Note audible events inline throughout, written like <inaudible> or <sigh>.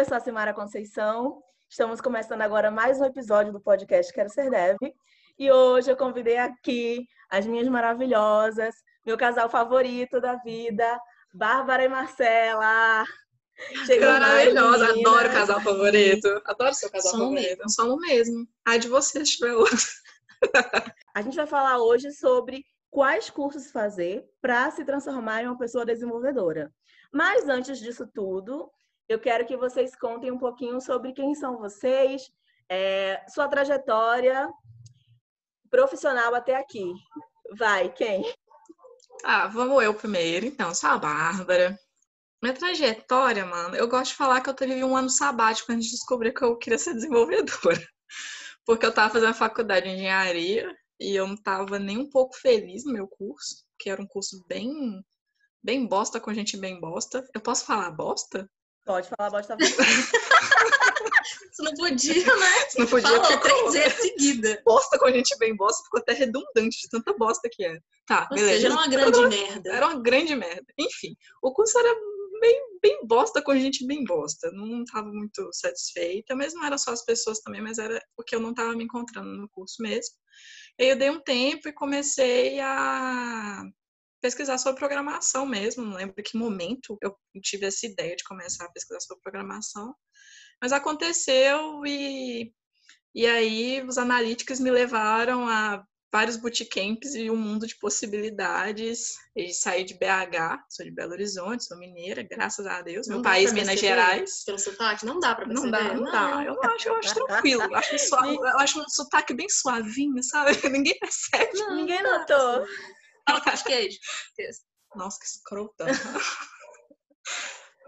eu sou a Simara Conceição. Estamos começando agora mais um episódio do podcast Quero Ser Dev. E hoje eu convidei aqui as minhas maravilhosas, meu casal favorito da vida, Bárbara e Marcela. Chegou Maravilhosa, adoro casal favorito. Adoro seu casal Som favorito. Somos mesmo. Ai de você se tiver outro. <laughs> A gente vai falar hoje sobre quais cursos fazer para se transformar em uma pessoa desenvolvedora. Mas antes disso tudo, eu quero que vocês contem um pouquinho sobre quem são vocês, é, sua trajetória profissional até aqui. Vai, quem? Ah, vamos eu primeiro. Então, sou a Bárbara. Minha trajetória, mano, eu gosto de falar que eu tive um ano sabático antes de descobrir que eu queria ser desenvolvedora. <laughs> Porque eu tava fazendo faculdade de engenharia e eu não tava nem um pouco feliz no meu curso, que era um curso bem bem bosta com gente bem bosta. Eu posso falar bosta? Pode falar bosta. <laughs> Você não podia, né? Você não podia Falou porque três vezes seguida. Bosta com a gente bem bosta ficou até redundante de tanta bosta que é. Tá, Ou beleza. Seja, era uma grande merda. Era uma grande merda. Enfim, o curso era bem, bem bosta com gente bem bosta. Não tava muito satisfeita, mas não era só as pessoas também, mas era porque eu não tava me encontrando no curso mesmo. E aí eu dei um tempo e comecei a pesquisar sobre programação mesmo. Não lembro que momento eu tive essa ideia de começar a pesquisar sobre programação. Mas aconteceu e, e aí os analíticos me levaram a vários bootcamps e um mundo de possibilidades. E saí de BH, sou de Belo Horizonte, sou mineira, graças a Deus. Não Meu país, Minas. Gerais. Pelo sotaque, não dá pra perceber. Não dá, não, dá. Eu acho, eu acho tranquilo. Eu acho, sua- <laughs> eu acho um sotaque bem suavinho, sabe? <laughs> Ninguém percebe. Não, Ninguém não notou. Fala com queijo. Nossa, que escrotão. <laughs>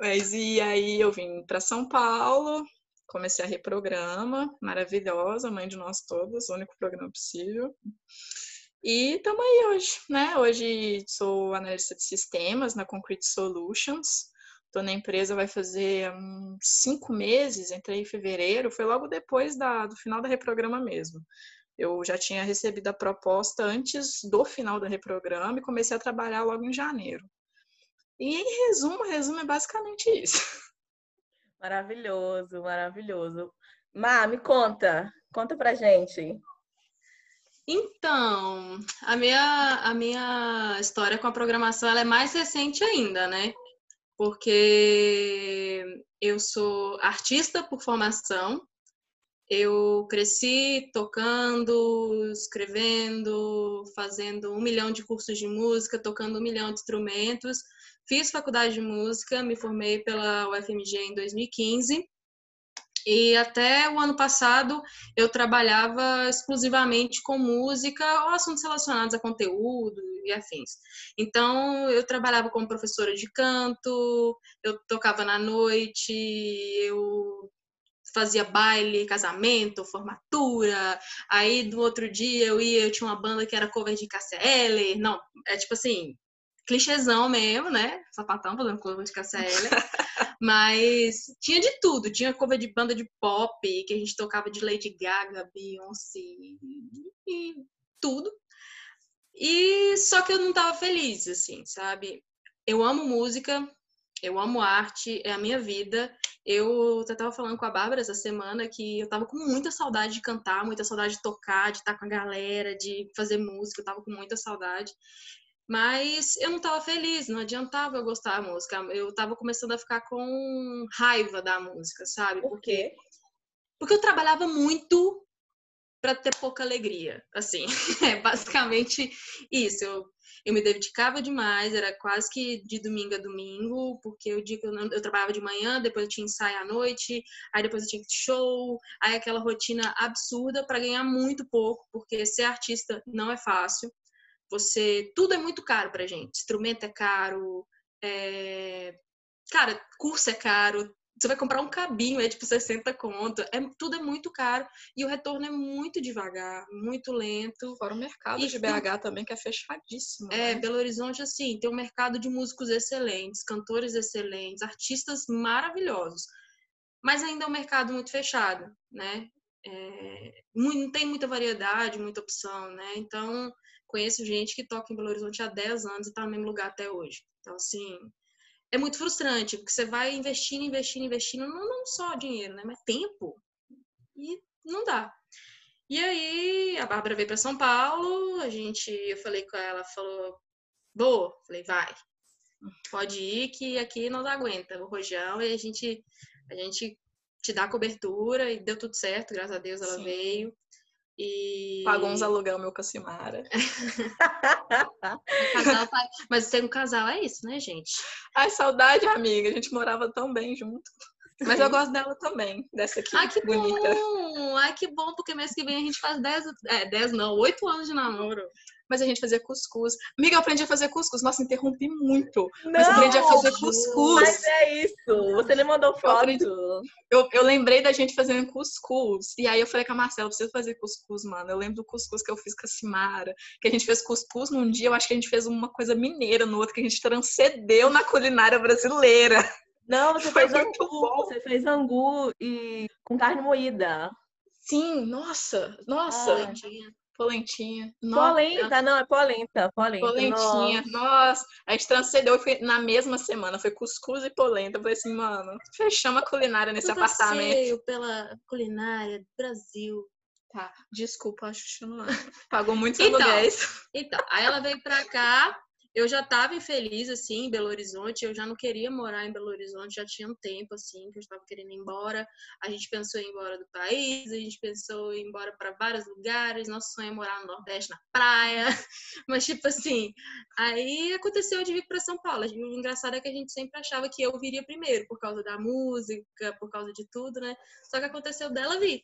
Mas e aí eu vim para São Paulo, comecei a reprograma, maravilhosa, mãe de nós todos, o único programa possível. E estamos aí hoje, né? Hoje sou analista de sistemas na Concrete Solutions. Estou na empresa vai fazer uns cinco meses, entrei em fevereiro, foi logo depois da, do final da reprograma mesmo. Eu já tinha recebido a proposta antes do final da reprograma e comecei a trabalhar logo em janeiro. E em resumo, resumo é basicamente <laughs> isso. Maravilhoso, maravilhoso. Má, me conta. Conta pra gente. Então, a minha, a minha história com a programação ela é mais recente ainda, né? Porque eu sou artista por formação, eu cresci tocando, escrevendo, fazendo um milhão de cursos de música, tocando um milhão de instrumentos. Fiz faculdade de música, me formei pela UFMG em 2015. E até o ano passado eu trabalhava exclusivamente com música ou assuntos relacionados a conteúdo e afins. Então, eu trabalhava como professora de canto, eu tocava na noite, eu fazia baile, casamento, formatura. Aí, do outro dia, eu ia, eu tinha uma banda que era cover de Cassia Eller. Não, é tipo assim, clichêzão mesmo, né? Sapatão fazendo cover de Cassia <laughs> Eller. Mas tinha de tudo. Tinha cover de banda de pop, que a gente tocava de Lady Gaga, Beyoncé e tudo. E só que eu não tava feliz, assim, sabe? Eu amo música, eu amo arte, é a minha vida. Eu até tava falando com a Bárbara essa semana que eu tava com muita saudade de cantar, muita saudade de tocar, de estar com a galera, de fazer música, eu tava com muita saudade. Mas eu não tava feliz, não adiantava eu gostar da música. Eu tava começando a ficar com raiva da música, sabe? Por quê? Porque eu trabalhava muito para ter pouca alegria. Assim, <laughs> é basicamente isso. Eu, eu me dedicava demais, era quase que de domingo a domingo, porque o dia que eu, não- eu trabalhava de manhã, depois eu tinha ensaio à noite, aí depois eu tinha show, aí aquela rotina absurda para ganhar muito pouco, porque ser artista não é fácil. Você, tudo é muito caro pra gente. Instrumento é caro, é, cara, curso é caro, você vai comprar um cabinho, é tipo 60 conto. É, tudo é muito caro e o retorno é muito devagar, muito lento. Fora o mercado E de BH também, que é fechadíssimo. É, né? Belo Horizonte, assim, tem um mercado de músicos excelentes, cantores excelentes, artistas maravilhosos. Mas ainda é um mercado muito fechado, né? É, não tem muita variedade, muita opção, né? Então, conheço gente que toca em Belo Horizonte há 10 anos e está no mesmo lugar até hoje. Então, assim, é muito frustrante, porque você vai investindo, investindo, investindo, não, não só dinheiro, né? Mas tempo. E não dá. E aí a Bárbara veio para São Paulo, a gente, eu falei com ela, falou, vou, falei, vai, pode ir que aqui não dá aguenta o rojão e a gente, a gente te dá cobertura e deu tudo certo, graças a Deus ela Sim. veio. E... Pagou uns aluguel meu com a Simara. <laughs> casal, mas ter um casal é isso, né, gente? Ai, saudade, amiga. A gente morava tão bem junto. Mas eu gosto dela também, dessa aqui. Ai, que bonita. bom! Ai, que bom, porque mês que vem a gente faz 10, é, 10 não, 8 anos de namoro mas a gente fazia cuscuz. Amiga, eu aprendi a fazer cuscuz. Nossa, interrompi muito. Não, mas eu aprendi a fazer cuscuz. Mas é isso. Você nem mandou foto. Eu, aprendi... eu, eu, lembrei da gente fazendo cuscuz. E aí eu falei com a Marcela, eu preciso fazer cuscuz, mano. Eu lembro do cuscuz que eu fiz com a Simara. Que a gente fez cuscuz num dia, eu acho que a gente fez uma coisa mineira no outro, que a gente transcendeu na culinária brasileira. Não, você Foi fez angu. Bom. Você fez angu e com carne moída. Sim, nossa, nossa. Ah. Polentinha. Polenta, não, é polenta. polenta Polentinha. Nossa. Nossa. A gente transcendeu foi na mesma semana. Foi cuscuz e polenta. Eu falei assim, mano, fechamos a culinária nesse Tudo apartamento. pela culinária do Brasil. Tá, desculpa, acho que não pagou muitos então, aluguéis. Então, aí ela veio pra cá, eu já estava infeliz, assim, em Belo Horizonte, eu já não queria morar em Belo Horizonte, já tinha um tempo, assim, que eu estava querendo ir embora. A gente pensou em ir embora do país, a gente pensou em ir embora para vários lugares, nosso sonho é morar no Nordeste, na praia, <laughs> mas, tipo assim, aí aconteceu de vir para São Paulo. O engraçado é que a gente sempre achava que eu viria primeiro, por causa da música, por causa de tudo, né? Só que aconteceu dela vir.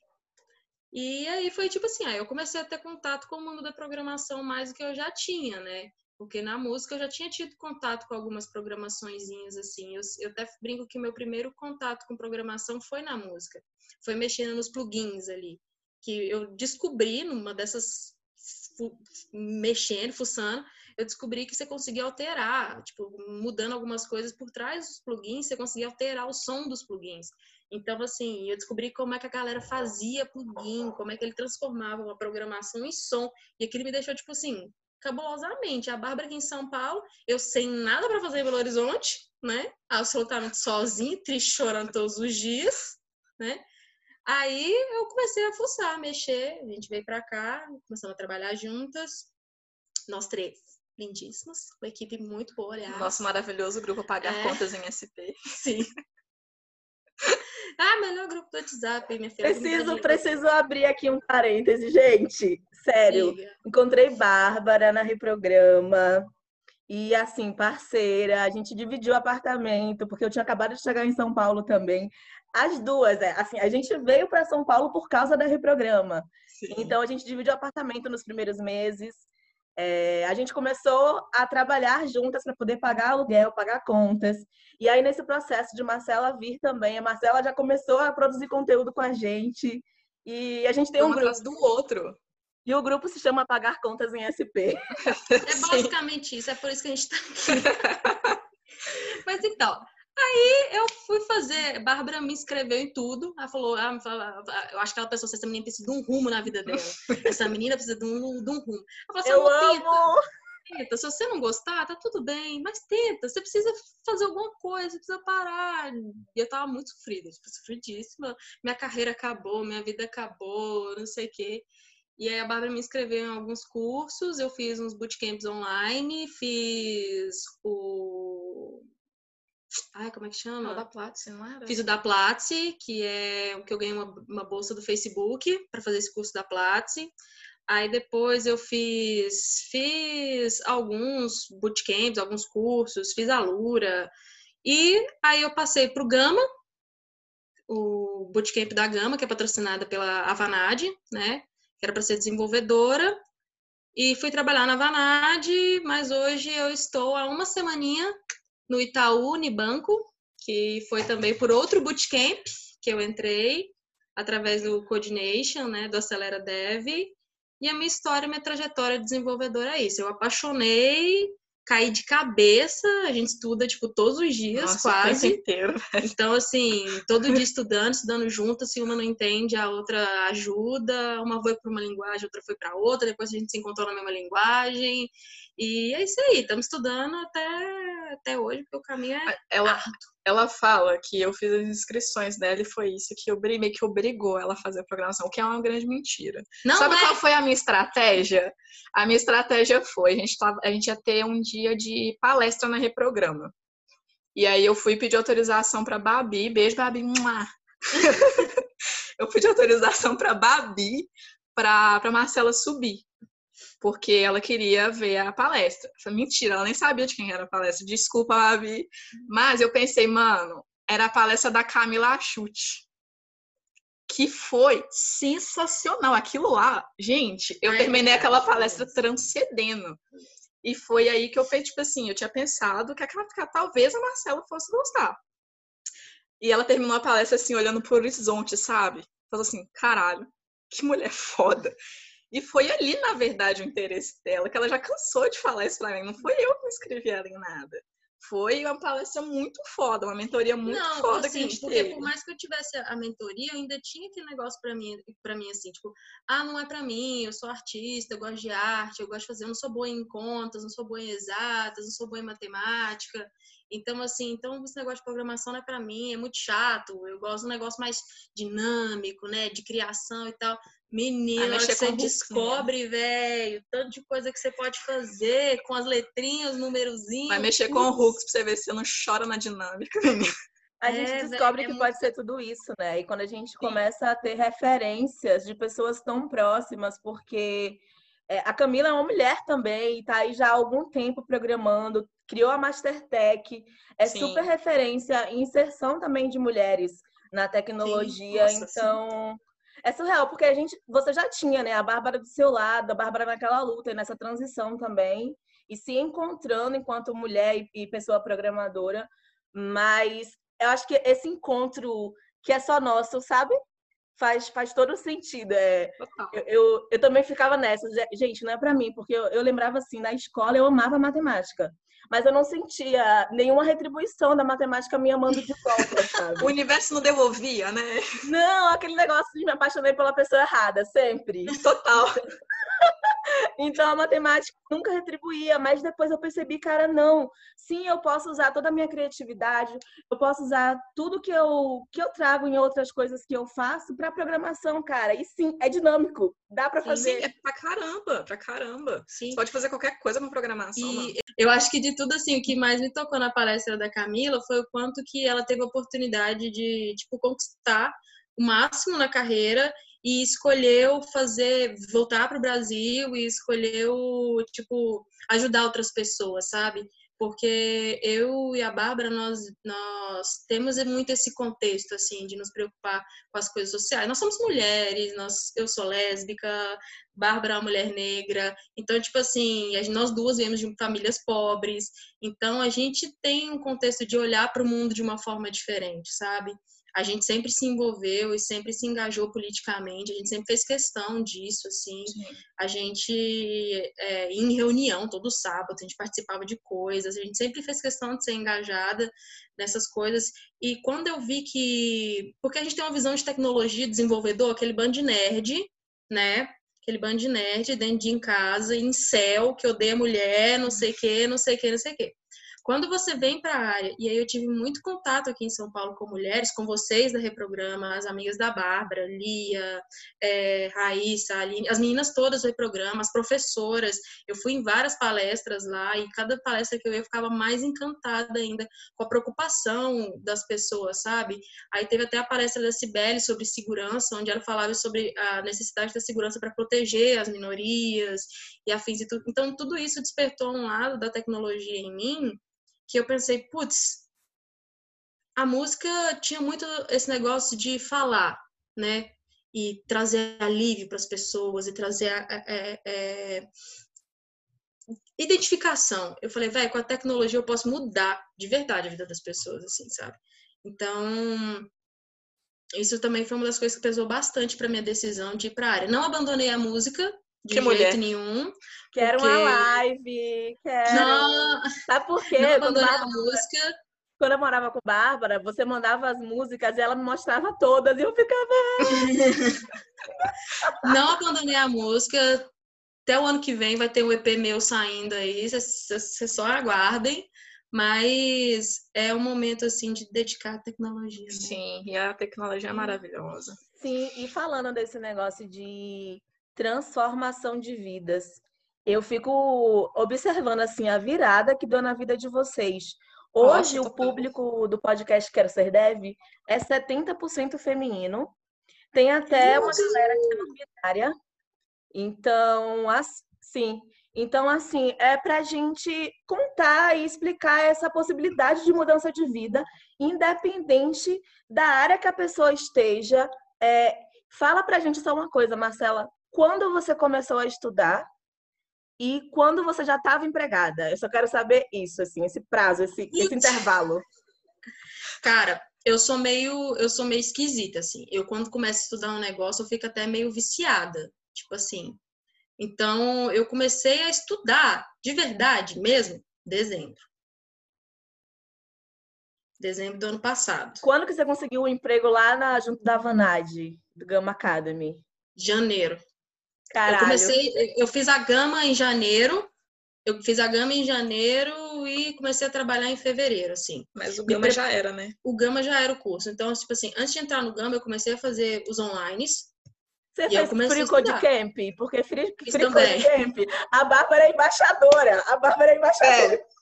E aí foi tipo assim, aí eu comecei a ter contato com o mundo da programação mais do que eu já tinha, né? Porque na música eu já tinha tido contato com algumas programaçõezinhas assim. Eu, eu até brinco que meu primeiro contato com programação foi na música. Foi mexendo nos plugins ali. Que eu descobri numa dessas mexendo, fuçando, eu descobri que você conseguia alterar, tipo, mudando algumas coisas por trás dos plugins, você conseguia alterar o som dos plugins. Então, assim, eu descobri como é que a galera fazia plugin, como é que ele transformava uma programação em som, e aquilo me deixou, tipo assim, cabulosamente. A Bárbara aqui em São Paulo, eu sem nada para fazer em Belo Horizonte, né? Absolutamente sozinha, triste, chorando todos os dias, né? Aí eu comecei a fuçar, a mexer, a gente veio para cá, começamos a trabalhar juntas, nós três, lindíssimas, uma equipe muito boa, aliás. Nosso maravilhoso grupo Pagar é. Contas em SP. Sim. <laughs> Ah, melhor grupo do WhatsApp, minha filha. Preciso, preciso abrir aqui um parêntese, gente. Sério. Liga. Encontrei Bárbara na Reprograma. E assim, parceira, a gente dividiu o apartamento, porque eu tinha acabado de chegar em São Paulo também. As duas, é, assim, a gente veio para São Paulo por causa da Reprograma. Sim. Então a gente dividiu o apartamento nos primeiros meses. É, a gente começou a trabalhar juntas para poder pagar aluguel, pagar contas. E aí, nesse processo de Marcela vir também, a Marcela já começou a produzir conteúdo com a gente. E a gente tem um, um grupo. do outro. E o grupo se chama Pagar Contas em SP. <laughs> É basicamente isso, é por isso que a gente está aqui. <laughs> Mas então, Aí eu fui fazer, Bárbara me inscreveu em tudo. Ela falou, ah, eu acho que ela pensou assim, essa menina precisa de um rumo na vida dela. <laughs> Essa menina precisa de um, de um rumo. Eu, falei, eu amo! Tenta, se você não gostar, tá tudo bem, mas tenta. Você precisa fazer alguma coisa, você precisa parar. E eu tava muito sofrida, tipo, sofridíssima. Minha carreira acabou, minha vida acabou, não sei o quê. E aí a Bárbara me inscreveu em alguns cursos, eu fiz uns bootcamps online, fiz o Ai, como é que chama? O da Platzi, não era? Fiz o da Platzi, que é o que eu ganhei uma, uma bolsa do Facebook para fazer esse curso da Platzi. Aí depois eu fiz, fiz alguns bootcamps, alguns cursos, fiz a Lura. E aí eu passei para o Gama, o bootcamp da Gama, que é patrocinada pela Avanad, né? Que era para ser desenvolvedora. E fui trabalhar na Avanad, mas hoje eu estou há uma semaninha no Itaú Unibanco, que foi também por outro bootcamp que eu entrei através do Coordination, né, do Acelera Dev. E a minha história, minha trajetória de desenvolvedora é isso. Eu apaixonei, caí de cabeça, a gente estuda, tipo, todos os dias, Nossa, quase. Inteiro, <laughs> então, assim, todo dia estudando, estudando junto, se uma não entende, a outra ajuda, uma foi para uma linguagem, outra foi para outra, depois a gente se encontrou na mesma linguagem. E é isso aí, estamos estudando até, até hoje, porque o caminho é ela, ela fala que eu fiz as inscrições dela e foi isso que eu meio que obrigou ela a fazer a programação, o que é uma grande mentira. Não Sabe é... qual foi a minha estratégia? A minha estratégia foi, a gente, tava, a gente ia ter um dia de palestra na Reprograma. E aí eu fui pedir autorização para Babi, beijo Babi, <laughs> eu pedi autorização para Babi para Marcela subir porque ela queria ver a palestra. Falei, mentira, ela nem sabia de quem era a palestra. Desculpa, Babi. Mas eu pensei, mano, era a palestra da Camila Chute. Que foi sensacional. Aquilo lá, gente, eu Ai, terminei aquela palestra transcendendo. E foi aí que eu fui, tipo assim, eu tinha pensado que aquela, talvez a Marcela fosse gostar. E ela terminou a palestra assim, olhando pro horizonte, sabe? Falou assim, caralho, que mulher <laughs> foda. E foi ali, na verdade, o interesse dela, que ela já cansou de falar isso pra mim. Não foi eu que inscrevi ela em nada. Foi uma palestra muito foda, uma mentoria muito não, foda assim, que a gente porque teve. por mais que eu tivesse a mentoria, eu ainda tinha aquele negócio para mim, para mim assim, tipo, ah, não é para mim, eu sou artista, eu gosto de arte, eu gosto de fazer, eu não sou boa em contas, não sou boa em exatas, não sou boa em matemática. Então, assim, então esse negócio de programação não é para mim, é muito chato. Eu gosto de um negócio mais dinâmico, né, de criação e tal. Menina, você descobre, velho, tanto de coisa que você pode fazer com as letrinhas, os numerozinhos. Vai mexer com o Hooks pra você ver se você não chora na dinâmica, menina. <laughs> A gente é, descobre véio, que é pode muito... ser tudo isso, né? E quando a gente Sim. começa a ter referências de pessoas tão próximas, porque é, a Camila é uma mulher também, está aí já há algum tempo programando, criou a Mastertech, é Sim. super referência em inserção também de mulheres na tecnologia. Sim. Nossa, então, é surreal, porque a gente, você já tinha, né, a Bárbara do seu lado, a Bárbara naquela luta e nessa transição também, e se encontrando enquanto mulher e, pessoa programadora, mas eu acho que esse encontro que é só nosso, sabe? Faz, faz todo sentido. É, eu, eu, eu, também ficava nessa, gente, não é para mim, porque eu, eu lembrava assim, na escola eu amava matemática mas eu não sentia nenhuma retribuição da matemática me amando de volta, sabe? <laughs> o universo não devolvia, né? Não, aquele negócio de me apaixonei pela pessoa errada, sempre. Total. <laughs> então a matemática nunca retribuía, mas depois eu percebi, cara, não. Sim, eu posso usar toda a minha criatividade, eu posso usar tudo que eu que eu trago em outras coisas que eu faço para programação, cara. E sim, é dinâmico, dá para fazer. Sim, é pra caramba, pra caramba. Sim. Você pode fazer qualquer coisa com programação. E mano. eu acho que de tudo assim, o que mais me tocou na palestra da Camila foi o quanto que ela teve a oportunidade de, tipo, conquistar o máximo na carreira e escolheu fazer voltar para o Brasil e escolheu tipo ajudar outras pessoas, sabe? Porque eu e a Bárbara nós nós temos muito esse contexto assim de nos preocupar com as coisas sociais. Nós somos mulheres, nós eu sou lésbica, Bárbara é uma mulher negra. Então, tipo assim, nós duas viemos de famílias pobres. Então, a gente tem um contexto de olhar para o mundo de uma forma diferente, sabe? A gente sempre se envolveu e sempre se engajou politicamente, a gente sempre fez questão disso, assim. Sim. A gente, é, em reunião todo sábado, a gente participava de coisas, a gente sempre fez questão de ser engajada nessas coisas. E quando eu vi que. Porque a gente tem uma visão de tecnologia desenvolvedor, aquele bando de nerd, né? Aquele bando de nerd dentro de em casa, em céu, que odeia mulher, não sei o quê, não sei o quê, não sei o quê. Quando você vem para a área, e aí eu tive muito contato aqui em São Paulo com mulheres, com vocês da Reprograma, as amigas da Bárbara, Lia, é, Raíssa, Aline, as meninas todas do Reprograma, as professoras. Eu fui em várias palestras lá e cada palestra que eu ia eu ficava mais encantada ainda com a preocupação das pessoas, sabe? Aí teve até a palestra da Cibele sobre segurança, onde ela falava sobre a necessidade da segurança para proteger as minorias e afins e tudo. Então, tudo isso despertou um lado da tecnologia em mim que eu pensei, putz, a música tinha muito esse negócio de falar, né? E trazer alívio para as pessoas e trazer é, é, identificação. Eu falei, velho, com a tecnologia eu posso mudar de verdade a vida das pessoas, assim, sabe? Então, isso também foi uma das coisas que pesou bastante para minha decisão de ir para a área. Não abandonei a música, de que jeito mulher. nenhum. Quero porque... uma live, quero. Não, Sabe por quê? Não quando, a música. quando eu morava com Bárbara, você mandava as músicas e ela me mostrava todas e eu ficava. <laughs> não abandonei a música. até o ano que vem vai ter um EP meu saindo aí, vocês só aguardem. Mas é um momento assim de dedicar à tecnologia. Né? Sim, e a tecnologia é maravilhosa. Sim, e falando desse negócio de transformação de vidas, eu fico observando assim a virada que deu na vida de vocês. Hoje Nossa, o público do podcast Quero Ser Dev é 70% feminino. Tem até uma galera que é não binária. Então, assim, então assim, é para a gente contar e explicar essa possibilidade de mudança de vida, independente da área que a pessoa esteja. É, fala para a gente só uma coisa, Marcela. Quando você começou a estudar, e quando você já estava empregada? Eu só quero saber isso, assim, esse prazo, esse, esse intervalo. Cara, eu sou meio, eu sou meio esquisita, assim. Eu quando começo a estudar um negócio, eu fico até meio viciada, tipo assim. Então, eu comecei a estudar de verdade mesmo dezembro. Dezembro do ano passado. Quando que você conseguiu o um emprego lá na junto da Vanade, do Gama Academy? Janeiro. Caralho. Eu comecei, eu fiz a gama em janeiro, eu fiz a gama em janeiro e comecei a trabalhar em fevereiro, assim. Mas o gama já era, né? O gama já era o curso. Então, tipo assim, antes de entrar no gama, eu comecei a fazer os online. Você e fez Free Code Camp? Porque Free, free Code Camp, a Bárbara é embaixadora. A Bárbara é embaixadora. É.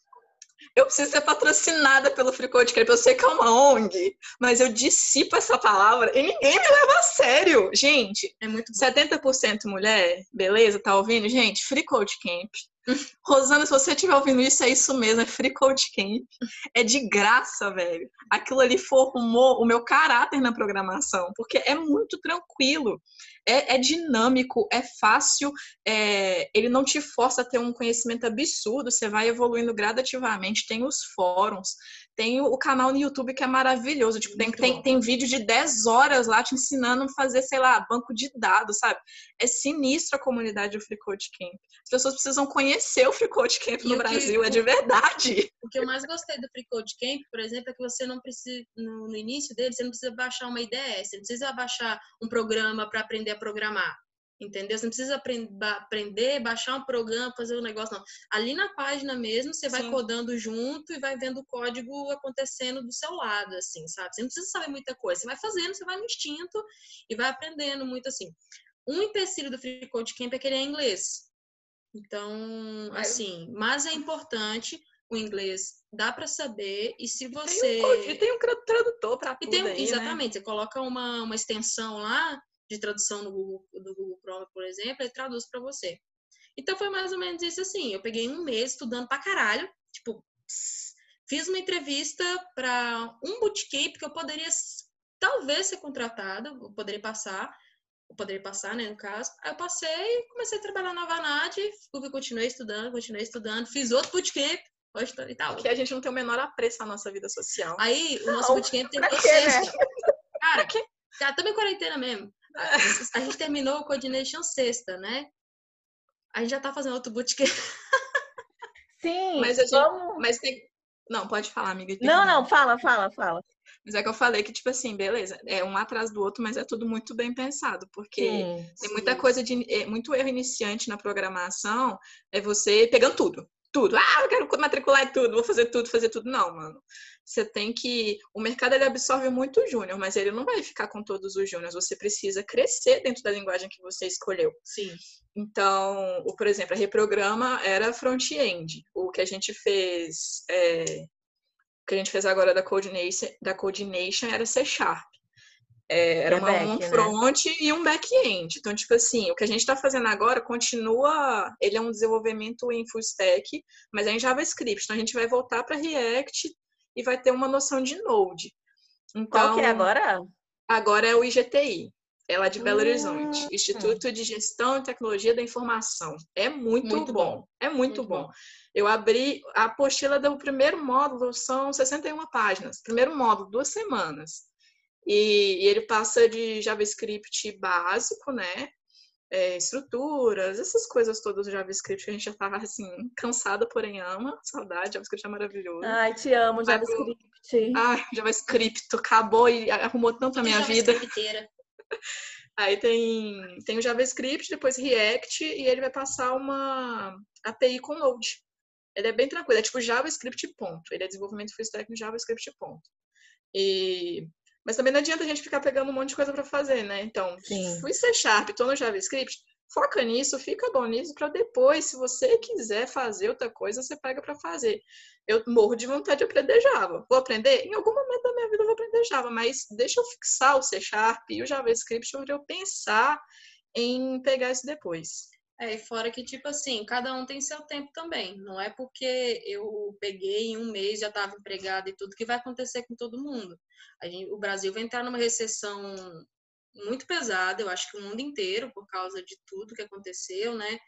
Eu preciso ser patrocinada pelo Free Code Camp. Eu sei que é uma ONG, mas eu dissipo essa palavra e ninguém me leva a sério. Gente, é muito 70% mulher, beleza? Tá ouvindo? Gente, Free Code Camp. <laughs> Rosana, se você estiver ouvindo isso, é isso mesmo, é Free Code Camp. É de graça, velho. Aquilo ali formou o meu caráter na programação, porque é muito tranquilo é, é dinâmico, é fácil, é, ele não te força a ter um conhecimento absurdo, você vai evoluindo gradativamente. Tem os fóruns, tem o canal no YouTube que é maravilhoso. Tipo, tem, tem, tem, vídeo de 10 horas lá te ensinando a fazer, sei lá, banco de dados, sabe? É sinistro a comunidade do Free Code Camp. As pessoas precisam conhecer o Free Code Camp no Brasil, que, é de verdade. O que eu mais gostei do Free Code Camp, por exemplo, é que você não precisa, no, no início dele, você não precisa baixar uma IDE, você não precisa baixar um programa para aprender a programar. Entendeu? Você não precisa aprender, baixar um programa, fazer um negócio, não. Ali na página mesmo, você vai Sim. codando junto e vai vendo o código acontecendo do seu lado, assim, sabe? Você não precisa saber muita coisa. Você vai fazendo, você vai no instinto e vai aprendendo muito, assim. Um empecilho do Free Code Camp é que ele é inglês. Então, assim, mas é importante o inglês dá para saber e se você tem um, tem um tradutor para tudo tem, aí, né? exatamente né? você coloca uma, uma extensão lá de tradução no Google, do Google Chrome, por exemplo, ele traduz para você. Então foi mais ou menos isso assim. Eu peguei um mês estudando pra caralho, tipo, fiz uma entrevista para um bootcamp que eu poderia talvez ser contratada, eu poderia passar, eu poderia passar, né, no caso. Aí eu passei e comecei a trabalhar na Vanad, continuei estudando, continuei estudando, fiz outro bootcamp, hoje e tal. Que a gente não tem o menor apreço à nossa vida social. Aí o nosso não, bootcamp tem que sexta. Né? Cara? Tá, também quarentena mesmo. <laughs> A gente terminou o Coordination sexta, né? A gente já tá fazendo outro bootcamp. <laughs> Sim, mas, gente, vamos... mas tem. Não, pode falar, amiga. Não, não, fala, fala, fala. Mas é que eu falei que, tipo assim, beleza, é um atrás do outro, mas é tudo muito bem pensado, porque sim, tem muita sim. coisa de. É, muito erro iniciante na programação, é você pegando tudo tudo. Ah, eu quero matricular em tudo, vou fazer tudo, fazer tudo. Não, mano. Você tem que. O mercado ele absorve muito o júnior, mas ele não vai ficar com todos os júniores. Você precisa crescer dentro da linguagem que você escolheu. Sim. Então, o, por exemplo, a reprograma era front-end. O que a gente fez. É, o que a gente fez agora da Coordination, da Coordination era C Sharp. É, era é uma, back, um né? front né? e um back-end. Então, tipo assim, o que a gente está fazendo agora continua. Ele é um desenvolvimento em full stack, mas é em JavaScript. Então, a gente vai voltar para React e vai ter uma noção de Node. Então, Qual que é então, agora? Agora é o IGTI. É lá de Belo Horizonte, hum. Instituto de Gestão e Tecnologia da Informação. É muito, muito bom. bom. É muito, muito bom. bom. Eu abri a apostila do primeiro módulo, são 61 páginas. Primeiro módulo, duas semanas. E, e ele passa de JavaScript básico, né? É, estruturas, essas coisas todas do JavaScript que a gente já tava assim, cansada, porém ama. Saudade, JavaScript é maravilhoso. Ai, te amo, JavaScript. Ai, JavaScript acabou e arrumou tanto a minha vida. <laughs> Aí tem, tem o JavaScript, depois React, e ele vai passar uma API com Node. Ele é bem tranquilo, é tipo JavaScript ponto. Ele é desenvolvimento full stack no JavaScript ponto. E... Mas também não adianta a gente ficar pegando um monte de coisa para fazer, né? Então, Sim. fui C Sharp, tô no JavaScript, foca nisso, fica bom nisso, para depois, se você quiser fazer outra coisa, você pega para fazer. Eu morro de vontade de aprender Java. Vou aprender? Em algum momento da minha vida eu vou aprender Java, mas deixa eu fixar o C Sharp e o JavaScript para eu pensar em pegar isso depois. É, e fora que, tipo assim, cada um tem seu tempo também. Não é porque eu peguei em um mês, já estava empregada e tudo, que vai acontecer com todo mundo. Gente, o Brasil vai entrar numa recessão muito pesada, eu acho que o mundo inteiro, por causa de tudo que aconteceu, né?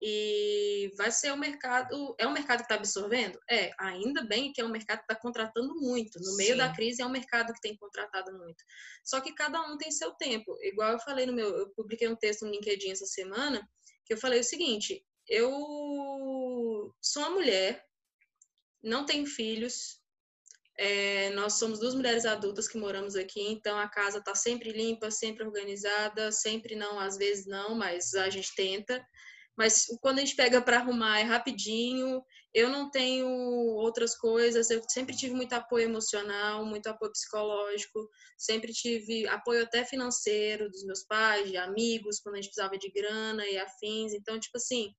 E vai ser o mercado. É um mercado que está absorvendo? É, ainda bem que é um mercado que está contratando muito. No meio Sim. da crise é um mercado que tem contratado muito. Só que cada um tem seu tempo. Igual eu falei no meu. Eu publiquei um texto no LinkedIn essa semana que eu falei o seguinte: eu sou uma mulher, não tenho filhos, é, nós somos duas mulheres adultas que moramos aqui, então a casa está sempre limpa, sempre organizada, sempre não, às vezes não, mas a gente tenta. Mas quando a gente pega para arrumar é rapidinho. Eu não tenho outras coisas. Eu sempre tive muito apoio emocional, muito apoio psicológico. Sempre tive apoio até financeiro dos meus pais, de amigos, quando a gente precisava de grana e afins. Então, tipo assim,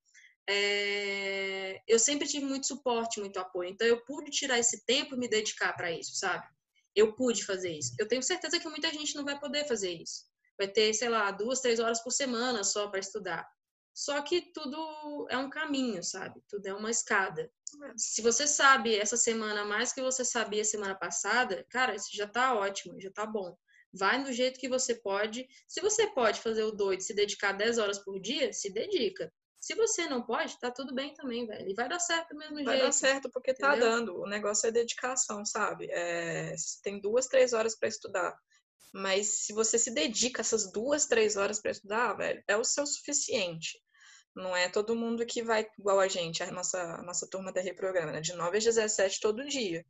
é... eu sempre tive muito suporte, muito apoio. Então, eu pude tirar esse tempo e me dedicar para isso, sabe? Eu pude fazer isso. Eu tenho certeza que muita gente não vai poder fazer isso. Vai ter, sei lá, duas, três horas por semana só para estudar. Só que tudo é um caminho, sabe? Tudo é uma escada. Se você sabe essa semana mais que você sabia semana passada, cara, isso já tá ótimo, já tá bom. Vai do jeito que você pode. Se você pode fazer o doido, se dedicar 10 horas por dia, se dedica. Se você não pode, tá tudo bem também, velho. E vai dar certo do mesmo vai jeito. Vai dar certo porque tá entendeu? tá dando. O negócio é dedicação, sabe? É... tem duas, três horas para estudar. Mas se você se dedica essas duas, três horas para estudar, velho, é o seu suficiente. Não é todo mundo que vai igual a gente, a nossa, a nossa turma da Reprograma, né? De 9 às 17 todo dia.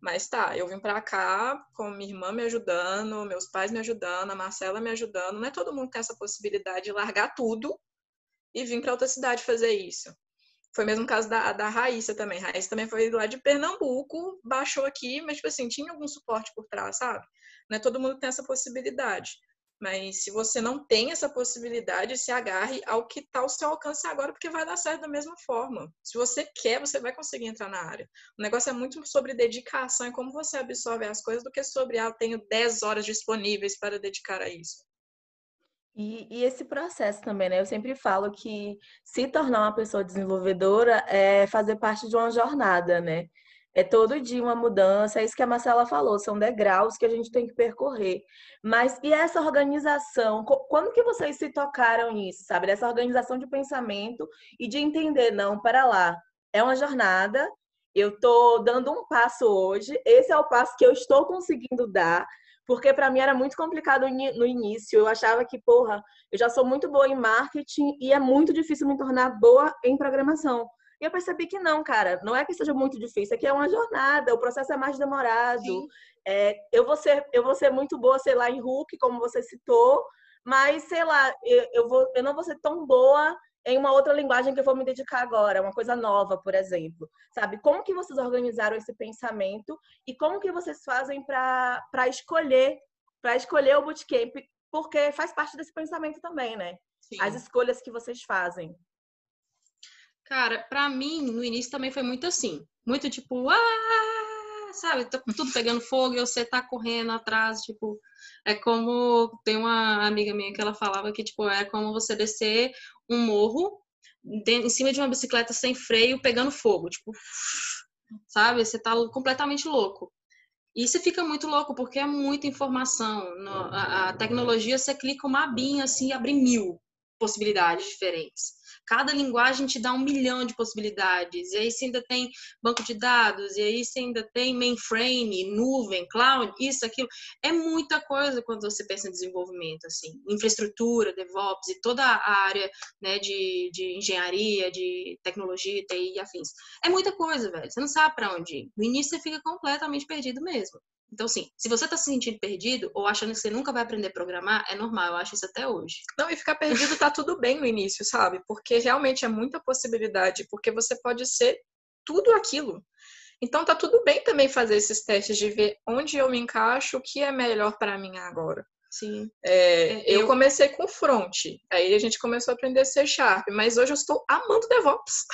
Mas tá, eu vim pra cá com minha irmã me ajudando, meus pais me ajudando, a Marcela me ajudando. Não é todo mundo que tem essa possibilidade de largar tudo e vir para outra cidade fazer isso. Foi mesmo o caso da, da Raíssa também. Raíssa também foi lá de Pernambuco, baixou aqui, mas, tipo assim, tinha algum suporte por trás, sabe? Não é todo mundo tem essa possibilidade. Mas se você não tem essa possibilidade, se agarre ao que está ao seu alcance agora, porque vai dar certo da mesma forma. Se você quer, você vai conseguir entrar na área. O negócio é muito sobre dedicação e como você absorve as coisas do que sobre, ah, tenho 10 horas disponíveis para dedicar a isso. E, e, esse processo também, né? Eu sempre falo que se tornar uma pessoa desenvolvedora é fazer parte de uma jornada, né? É todo dia uma mudança, é isso que a Marcela falou, são degraus que a gente tem que percorrer. Mas e essa organização? Quando que vocês se tocaram nisso, sabe? Dessa organização de pensamento e de entender, não, para lá, é uma jornada, eu estou dando um passo hoje, esse é o passo que eu estou conseguindo dar, porque para mim era muito complicado no início. Eu achava que, porra, eu já sou muito boa em marketing e é muito difícil me tornar boa em programação. E eu percebi que não, cara, não é que seja muito difícil, é que é uma jornada, o processo é mais demorado. É, eu, vou ser, eu vou ser muito boa, sei lá, em Hulk, como você citou, mas, sei lá, eu, eu, vou, eu não vou ser tão boa em uma outra linguagem que eu vou me dedicar agora, uma coisa nova, por exemplo. Sabe? Como que vocês organizaram esse pensamento e como que vocês fazem para escolher, para escolher o bootcamp, porque faz parte desse pensamento também, né? Sim. As escolhas que vocês fazem. Cara, para mim, no início também foi muito assim. Muito tipo, ah, sabe? Tudo pegando fogo e você tá correndo atrás, tipo. É como. Tem uma amiga minha que ela falava que, tipo, é como você descer um morro em cima de uma bicicleta sem freio pegando fogo. Tipo, sabe? Você tá completamente louco. E você fica muito louco porque é muita informação. A, a, tecnologia, você clica uma abinha assim e abre mil possibilidades diferentes. Cada linguagem te dá um milhão de possibilidades. E aí você ainda tem banco de dados, e aí você ainda tem mainframe, nuvem, cloud, isso, aquilo. É muita coisa quando você pensa em desenvolvimento, assim. Infraestrutura, DevOps e toda a área né, de, de engenharia, de tecnologia, TI e afins. É muita coisa, velho. Você não sabe para onde ir. No início você fica completamente perdido mesmo. Então, assim, se você tá se sentindo perdido ou achando que você nunca vai aprender a programar, é normal, eu acho isso até hoje. Não, e ficar perdido tá tudo bem no início, sabe? Porque realmente é muita possibilidade, porque você pode ser tudo aquilo. Então tá tudo bem também fazer esses testes de ver onde eu me encaixo, o que é melhor para mim agora. Sim. É, é, eu... eu... comecei com front, aí a gente começou a aprender C Sharp, mas hoje eu estou amando DevOps.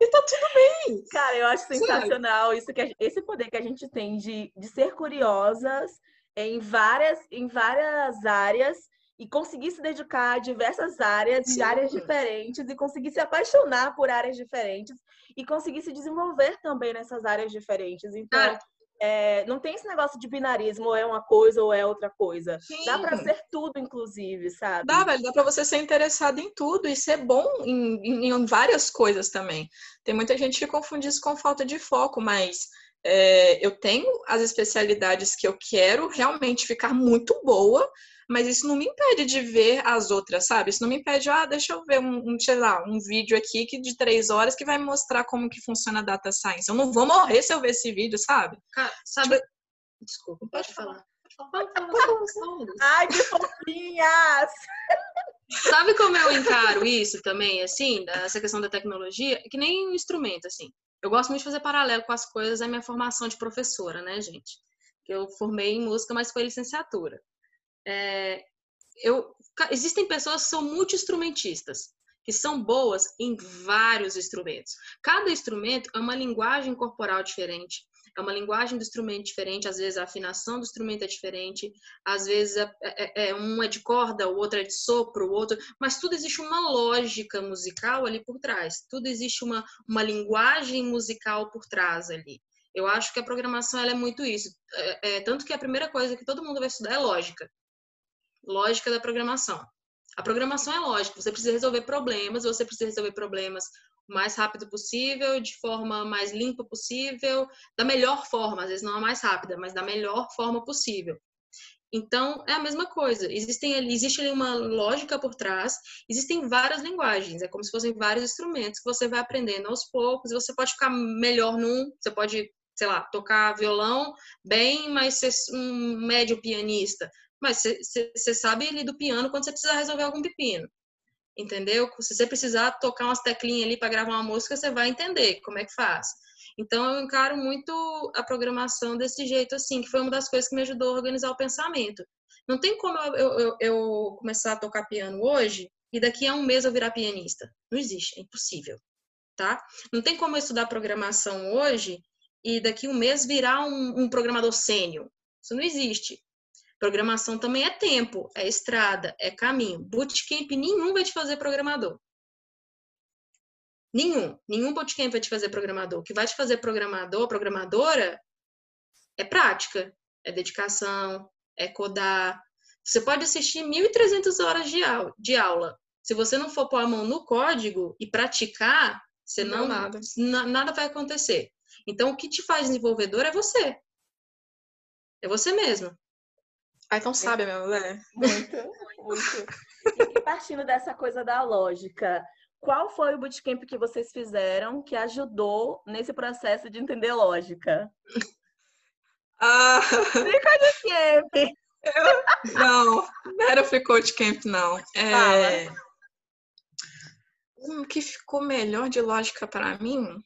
e tá tudo bem. Cara, eu acho sensacional isso que esse poder que a gente tem de, de ser curiosas em várias, em várias áreas e conseguir se dedicar a diversas áreas, de áreas diferentes, e conseguir se apaixonar por áreas diferentes e conseguir se desenvolver também nessas áreas diferentes. Então, ah. É, não tem esse negócio de binarismo, ou é uma coisa ou é outra coisa. Sim. Dá para ser tudo, inclusive, sabe? Dá, velho. Dá para você ser interessado em tudo e ser bom em, em, em, várias coisas também. Tem muita gente que confunde isso com falta de foco, mas é, eu tenho as especialidades que eu quero realmente ficar muito boa mas isso não me impede de ver as outras, sabe? Isso não me impede, ah, deixa eu ver um, um sei lá, um vídeo aqui que de três horas que vai me mostrar como que funciona a data science. Eu não vou morrer se eu ver esse vídeo, sabe? Cara, sabe? Tipo... Desculpa, pode, pode falar. falar. Ai, que fofinhas! <laughs> Sabe como eu encaro isso também, assim, essa questão da tecnologia? Que nem um instrumento, assim. Eu gosto muito de fazer paralelo com as coisas da minha formação de professora, né, gente? Eu formei em música, mas foi licenciatura. É, eu, existem pessoas que são multi-instrumentistas, que são boas em vários instrumentos. Cada instrumento é uma linguagem corporal diferente, é uma linguagem do instrumento diferente, às vezes a afinação do instrumento é diferente, às vezes é, é, é, um é de corda, o outro é de sopro, o outro, mas tudo existe uma lógica musical ali por trás, tudo existe uma, uma linguagem musical por trás ali. Eu acho que a programação é muito isso, é, é tanto que a primeira coisa que todo mundo vai estudar é lógica lógica da programação. A programação é lógica, você precisa resolver problemas, você precisa resolver problemas o mais rápido possível, de forma mais limpa possível, da melhor forma, às vezes não a mais rápida, mas da melhor forma possível. Então, é a mesma coisa. Existem, existe ali uma lógica por trás, existem várias linguagens, é como se fossem vários instrumentos que você vai aprendendo aos poucos, e você pode ficar melhor num, você pode, sei lá, tocar violão bem, mas ser um médio pianista. Mas você sabe ali do piano quando você precisa resolver algum pepino. Entendeu? Se você precisar tocar umas teclinhas ali para gravar uma música, você vai entender como é que faz. Então, eu encaro muito a programação desse jeito, assim, que foi uma das coisas que me ajudou a organizar o pensamento. Não tem como eu, eu, eu começar a tocar piano hoje e daqui a um mês eu virar pianista. Não existe, é impossível, tá? Não tem como eu estudar programação hoje e daqui a um mês virar um, um programador sênior. Isso não existe. Programação também é tempo, é estrada, é caminho. Bootcamp nenhum vai te fazer programador. Nenhum. Nenhum bootcamp vai te fazer programador. O que vai te fazer programador, programadora, é prática, é dedicação, é codar. Você pode assistir 1.300 horas de aula, de aula. Se você não for pôr a mão no código e praticar, você não, não nada. nada vai acontecer. Então, o que te faz desenvolvedor é você. É você mesmo. Ai, tão sábia, meu né? Muito, muito. E partindo dessa coisa da lógica, qual foi o bootcamp que vocês fizeram que ajudou nesse processo de entender lógica? Ah, Free Camp! <laughs> Eu, não, não era Free Code Camp, não. É, o que ficou melhor de lógica para mim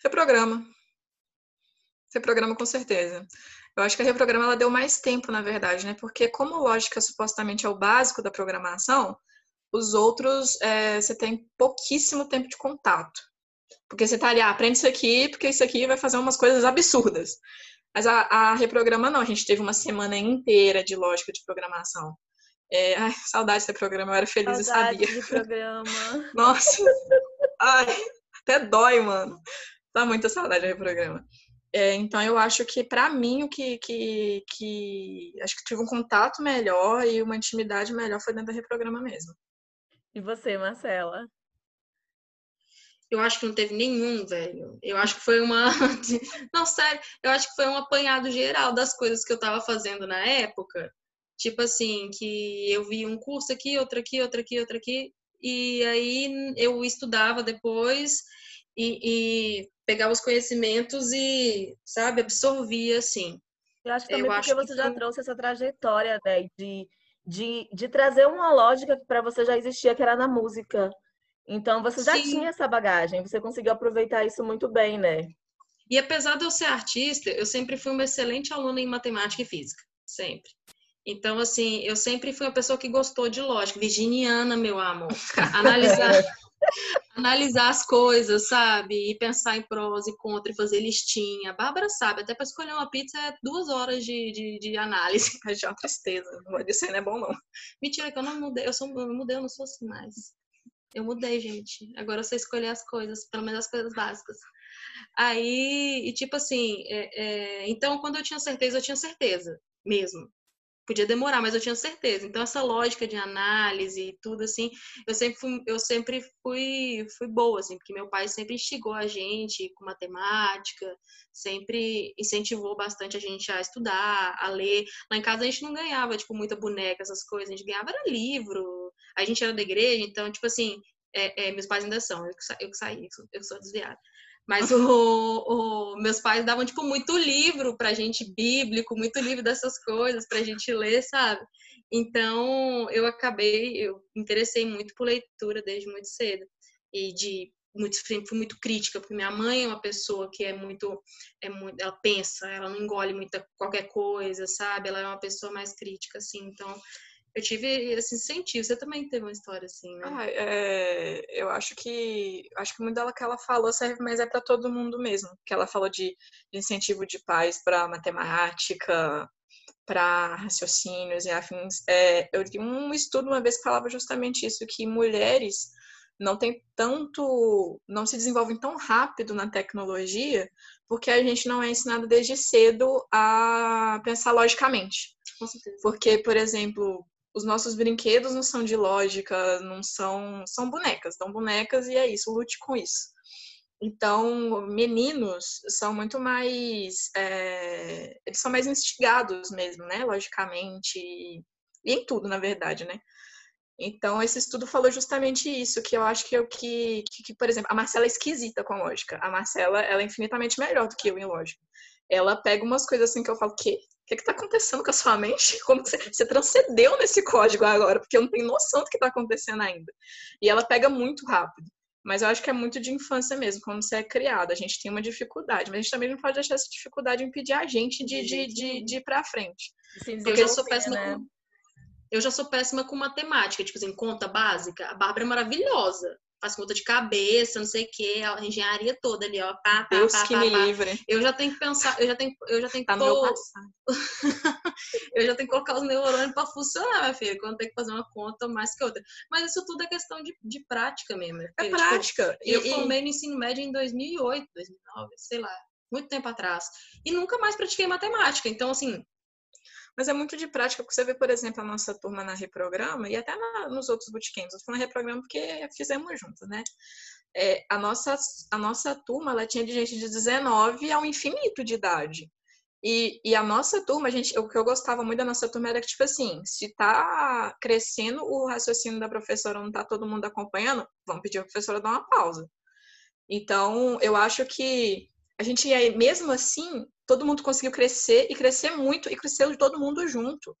foi programa. Foi programa com certeza. Eu acho que a reprograma ela deu mais tempo, na verdade, né? Porque como lógica supostamente é o básico da programação, os outros é, você tem pouquíssimo tempo de contato. Porque você tá ali, ah, aprende isso aqui, porque isso aqui vai fazer umas coisas absurdas. Mas a, a reprograma não, a gente teve uma semana inteira de lógica de programação. É, ai, saudade desse programa, eu era feliz saudade e sabia. De programa. <laughs> Nossa, ai, até dói, mano. Dá muita saudade do reprograma. É, então eu acho que para mim o que, que, que acho que tive um contato melhor e uma intimidade melhor foi dentro da reprograma mesmo. E você, Marcela? Eu acho que não teve nenhum, velho. Eu acho que foi uma. <laughs> Não, sério, eu acho que foi um apanhado geral das coisas que eu tava fazendo na época. Tipo assim, que eu vi um curso aqui, outro aqui, outro aqui, outro aqui. E aí eu estudava depois e, e pegava os conhecimentos e, sabe, absorvia, assim. Eu acho também eu porque acho você já trouxe essa trajetória, né, de, de, de trazer uma lógica que para você já existia, que era na música. Então, você já Sim. tinha essa bagagem, você conseguiu aproveitar isso muito bem, né? E apesar de eu ser artista, eu sempre fui uma excelente aluna em matemática e física, sempre. Então, assim, eu sempre fui uma pessoa que gostou de lógica, virginiana, meu amor. <laughs> Analisar, analisar as coisas, sabe? E pensar em prós e contra e fazer listinha. Bárbara sabe, até para escolher uma pizza é duas horas de, de, de análise. <laughs> Já é uma tristeza, isso aí não é bom, não. Mentira, que eu não mudei, eu, sou, eu mudei, eu não sou assim mais. Eu mudei, gente. Agora eu sei escolher as coisas, pelo menos as coisas básicas. Aí, e tipo assim, é, é, então quando eu tinha certeza, eu tinha certeza mesmo. Podia demorar, mas eu tinha certeza. Então essa lógica de análise e tudo assim, eu sempre fui, eu sempre fui, fui boa assim, porque meu pai sempre instigou a gente com matemática, sempre incentivou bastante a gente a estudar, a ler. Lá em casa a gente não ganhava tipo muita boneca, essas coisas, a gente ganhava era livro. A gente era da igreja, então tipo assim, é, é, meus pais ainda são, eu que, eu que saí, eu sou desviada. Mas o, o, meus pais davam, tipo, muito livro pra gente bíblico, muito livro dessas coisas pra gente ler, sabe? Então, eu acabei, eu interessei muito por leitura desde muito cedo. E de muito, fui muito crítica, porque minha mãe é uma pessoa que é muito, é muito, ela pensa, ela não engole muita qualquer coisa, sabe? Ela é uma pessoa mais crítica, assim. Então, eu tive esse incentivo. Você também teve uma história assim, né? Ah, é, eu acho que acho que muito dela que ela falou serve, mas é para todo mundo mesmo. Que ela falou de, de incentivo de pais para matemática, para raciocínios e afins. É, eu li um estudo uma vez que falava justamente isso, que mulheres não tem tanto, não se desenvolvem tão rápido na tecnologia, porque a gente não é ensinado desde cedo a pensar logicamente. Porque, por exemplo, os nossos brinquedos não são de lógica, não são. São bonecas, são bonecas e é isso, lute com isso. Então, meninos são muito mais. É, eles são mais instigados mesmo, né? Logicamente. E, em tudo, na verdade, né? Então, esse estudo falou justamente isso, que eu acho que eu que, que, que, por exemplo, a Marcela é esquisita com lógica. A Marcela, ela é infinitamente melhor do que eu em lógica. Ela pega umas coisas assim que eu falo, que o que está acontecendo com a sua mente? <laughs> Como você, você, transcendeu nesse código agora? Porque eu não tenho noção do que está acontecendo ainda. E ela pega muito rápido. Mas eu acho que é muito de infância mesmo, como você é criado. A gente tem uma dificuldade, mas a gente também não pode deixar essa dificuldade impedir a gente de, de, de, de ir para frente. Porque eu sou péssima né? com... Eu já sou péssima com matemática, tipo assim, conta básica. A Bárbara é maravilhosa faz conta de cabeça, não sei o que, a engenharia toda ali, ó. Pá, pá, Deus pá, que pá, me livre. Eu já tenho que pensar, eu já tenho, eu já tenho que. Tá pôr... <laughs> eu já tenho que colocar os neurônios para funcionar, minha filha, quando tem que fazer uma conta mais que outra. Mas isso tudo é questão de, de prática mesmo. É porque, é prática. Tipo, e, eu formei no ensino médio em 2008, 2009, sei lá, muito tempo atrás. E nunca mais pratiquei matemática. Então, assim, mas é muito de prática, porque você vê, por exemplo, a nossa turma na Reprograma e até na, nos outros bootcamps. Eu tô falando Reprograma porque fizemos juntos, né? É, a, nossa, a nossa turma, ela tinha de gente de 19 ao infinito de idade. E, e, a nossa turma, a gente, o que eu gostava muito da nossa turma era que, tipo assim, se tá crescendo o raciocínio da professora, não tá todo mundo acompanhando, vamos pedir a professora dar uma pausa. Então, eu acho que a gente, mesmo assim, todo mundo conseguiu crescer e crescer muito e cresceu de todo mundo junto.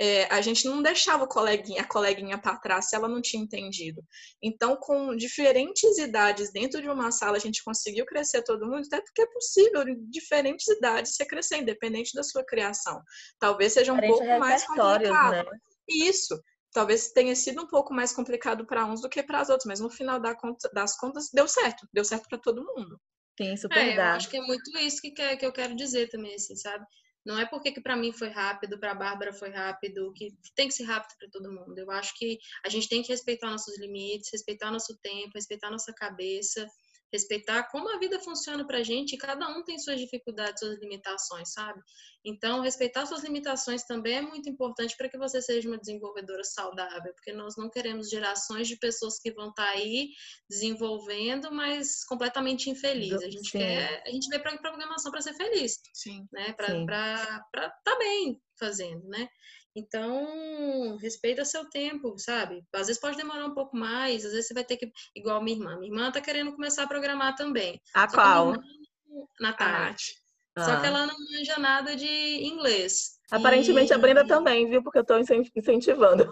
É, a gente não deixava o coleguinha, a coleguinha para trás se ela não tinha entendido. Então, com diferentes idades dentro de uma sala, a gente conseguiu crescer todo mundo, até porque é possível, em diferentes idades, você crescer, independente da sua criação. Talvez seja um pouco mais complicado. Né? Isso. Talvez tenha sido um pouco mais complicado para uns do que para as outras, mas no final das contas, deu certo. Deu certo para todo mundo. Sim, super é, dá. Eu acho que é muito isso que, que eu quero dizer também, assim, sabe? Não é porque que para mim foi rápido, para a Bárbara foi rápido, que tem que ser rápido para todo mundo. Eu acho que a gente tem que respeitar nossos limites, respeitar nosso tempo, respeitar nossa cabeça respeitar como a vida funciona pra gente e cada um tem suas dificuldades, suas limitações, sabe? Então, respeitar suas limitações também é muito importante para que você seja uma desenvolvedora saudável, porque nós não queremos gerações de pessoas que vão estar tá aí desenvolvendo, mas completamente infelizes. A gente Sim. quer, a gente veio para programação para ser feliz, Sim. né? Para estar tá bem fazendo, né? Então, respeita seu tempo, sabe? Às vezes pode demorar um pouco mais, às vezes você vai ter que. Igual minha irmã. Minha irmã tá querendo começar a programar também. A Só qual? Natália. Ah. Só que ela não manja nada de inglês. Aparentemente e... a Brenda também, viu? Porque eu tô incentivando.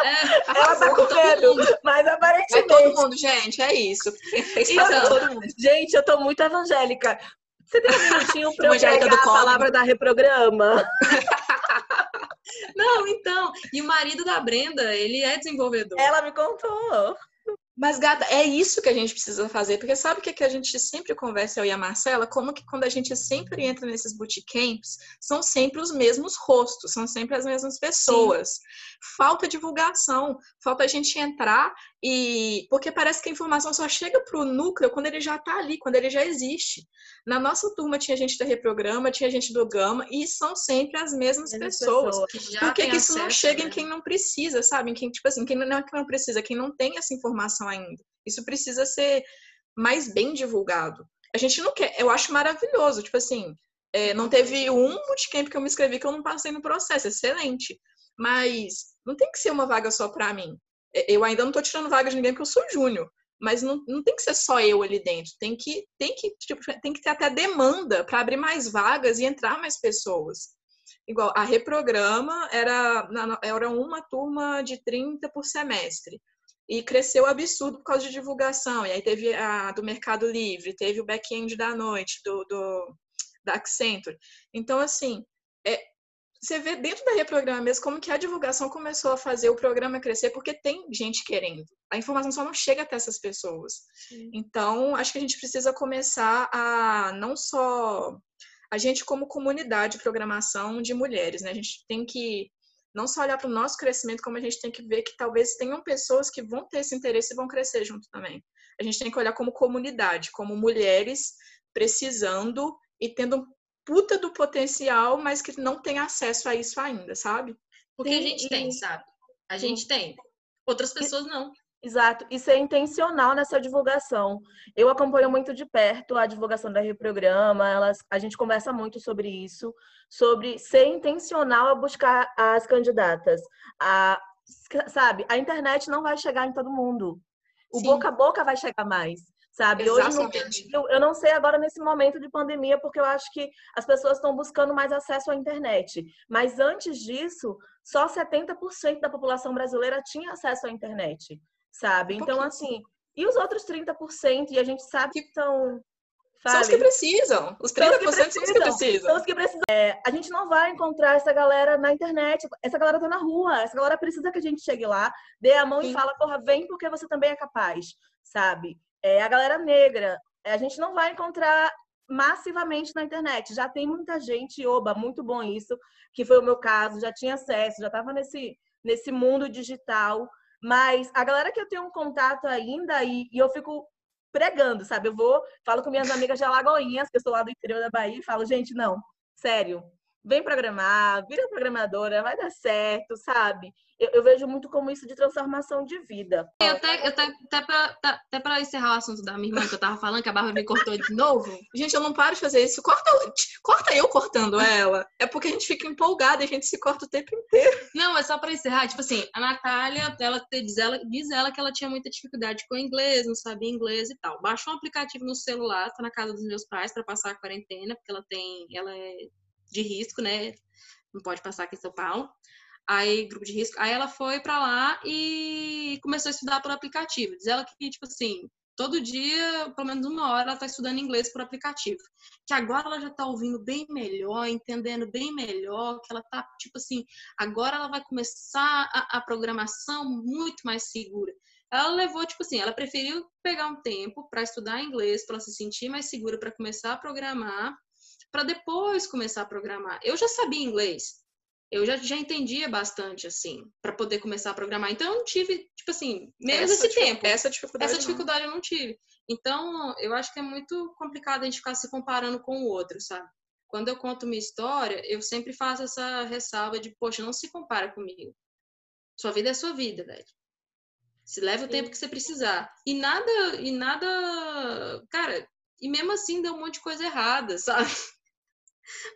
É, <laughs> ela tá com medo, mas aparentemente. É todo mundo, gente, é isso. Então. Gente, eu tô muito evangélica. Você tem um minutinho pra eu pegar a palavra da reprograma? <laughs> Não, então. E o marido da Brenda, ele é desenvolvedor. Ela me contou. Mas, gata, é isso que a gente precisa fazer, porque sabe o que, que a gente sempre conversa, eu e a Marcela? Como que quando a gente sempre entra nesses bootcamps, são sempre os mesmos rostos, são sempre as mesmas pessoas. Sim. Falta divulgação, falta a gente entrar e. Porque parece que a informação só chega para o núcleo quando ele já está ali, quando ele já existe. Na nossa turma tinha gente da Reprograma, tinha gente do Gama, e são sempre as mesmas pessoas. pessoas. Por que, que isso acesso, não chega né? em quem não precisa, sabe? Em quem, tipo assim, quem não é que não precisa, quem não tem essa informação informação ainda. Isso precisa ser mais bem divulgado. A gente não quer, eu acho maravilhoso, tipo assim, é, não teve um bootcamp que eu me inscrevi que eu não passei no processo, excelente. Mas não tem que ser uma vaga só para mim. É, eu ainda não tô tirando vaga de ninguém porque eu sou júnior. Mas não, não tem que ser só eu ali dentro. Tem que, tem que, tipo, tem que ter até demanda para abrir mais vagas e entrar mais pessoas. Igual, a reprograma era, era uma turma de 30 por semestre e cresceu absurdo por causa de divulgação. E aí teve a do Mercado Livre, teve o back-end da noite, do, do, da Accenture. Então, assim, é, você vê dentro da Reprograma mesmo como que a divulgação começou a fazer o programa crescer, porque tem gente querendo. A informação só não chega até essas pessoas. Sim. Então, acho que a gente precisa começar a não só a gente como comunidade de programação de mulheres, né? A gente tem que não só olhar para o nosso crescimento, como a gente tem que ver que talvez tenham pessoas que vão ter esse interesse e vão crescer junto também. A gente tem que olhar como comunidade, como mulheres precisando e tendo um puta do potencial, mas que não tem acesso a isso ainda, sabe? Porque a gente tem, sabe? A gente tem. Outras pessoas não. Exato, e ser intencional nessa divulgação. Eu acompanho muito de perto a divulgação da Reprograma, elas, a gente conversa muito sobre isso, sobre ser intencional a buscar as candidatas. A, sabe, a internet não vai chegar em todo mundo. O Sim. boca a boca vai chegar mais. Sabe, Exatamente. hoje no, eu não sei agora nesse momento de pandemia, porque eu acho que as pessoas estão buscando mais acesso à internet. Mas antes disso, só 70% da população brasileira tinha acesso à internet sabe? Um então, assim, e os outros 30%, e a gente sabe que estão. São os que precisam. Os 30% são os que precisam. São os que precisam. São os que precisam. É, a gente não vai encontrar essa galera na internet. Essa galera tá na rua. Essa galera precisa que a gente chegue lá, dê a mão Sim. e fala, porra, vem porque você também é capaz, sabe? É, a galera negra, é, a gente não vai encontrar massivamente na internet. Já tem muita gente, oba, muito bom isso, que foi o meu caso, já tinha acesso, já estava nesse, nesse mundo digital. Mas a galera que eu tenho um contato ainda e, e eu fico pregando, sabe? Eu vou, falo com minhas amigas de Alagoinhas, que eu sou lá do interior da Bahia, e falo, gente, não, sério, vem programar, vira programadora, vai dar certo, sabe? Eu, eu, vejo muito como isso de transformação de vida. Eu até, eu até, até, pra, tá, até encerrar o assunto da minha irmã que eu tava falando, que a Bárbara me cortou de novo. Gente, eu não paro de fazer isso. Corta, corta eu cortando ela. É porque a gente fica empolgada e a gente se corta o tempo inteiro. Não, é só pra encerrar. Tipo assim, a Natália, ela diz, ela diz ela que ela tinha muita dificuldade com inglês, não sabia inglês e tal. Baixou um aplicativo no celular, tá na casa dos meus pais para passar a quarentena, porque ela tem. Ela é de risco, né? Não pode passar aqui em São Paulo. Aí, grupo de risco. Aí ela foi para lá e começou a estudar por aplicativo. Diz ela que, tipo assim, todo dia, pelo menos uma hora, ela tá estudando inglês por aplicativo. Que agora ela já tá ouvindo bem melhor, entendendo bem melhor, que ela tá, tipo assim, agora ela vai começar a, a programação muito mais segura. Ela levou, tipo assim, ela preferiu pegar um tempo para estudar inglês, para se sentir mais segura, para começar a programar, para depois começar a programar. Eu já sabia inglês, eu já, já entendia bastante, assim, para poder começar a programar. Então, eu não tive, tipo assim, menos esse tempo. Essa dificuldade. Essa dificuldade não. eu não tive. Então, eu acho que é muito complicado a gente ficar se comparando com o outro, sabe? Quando eu conto minha história, eu sempre faço essa ressalva de, poxa, não se compara comigo. Sua vida é sua vida, velho. Se leva o tempo que você precisar. E nada, e nada, cara, e mesmo assim deu um monte de coisa errada, <laughs> sabe?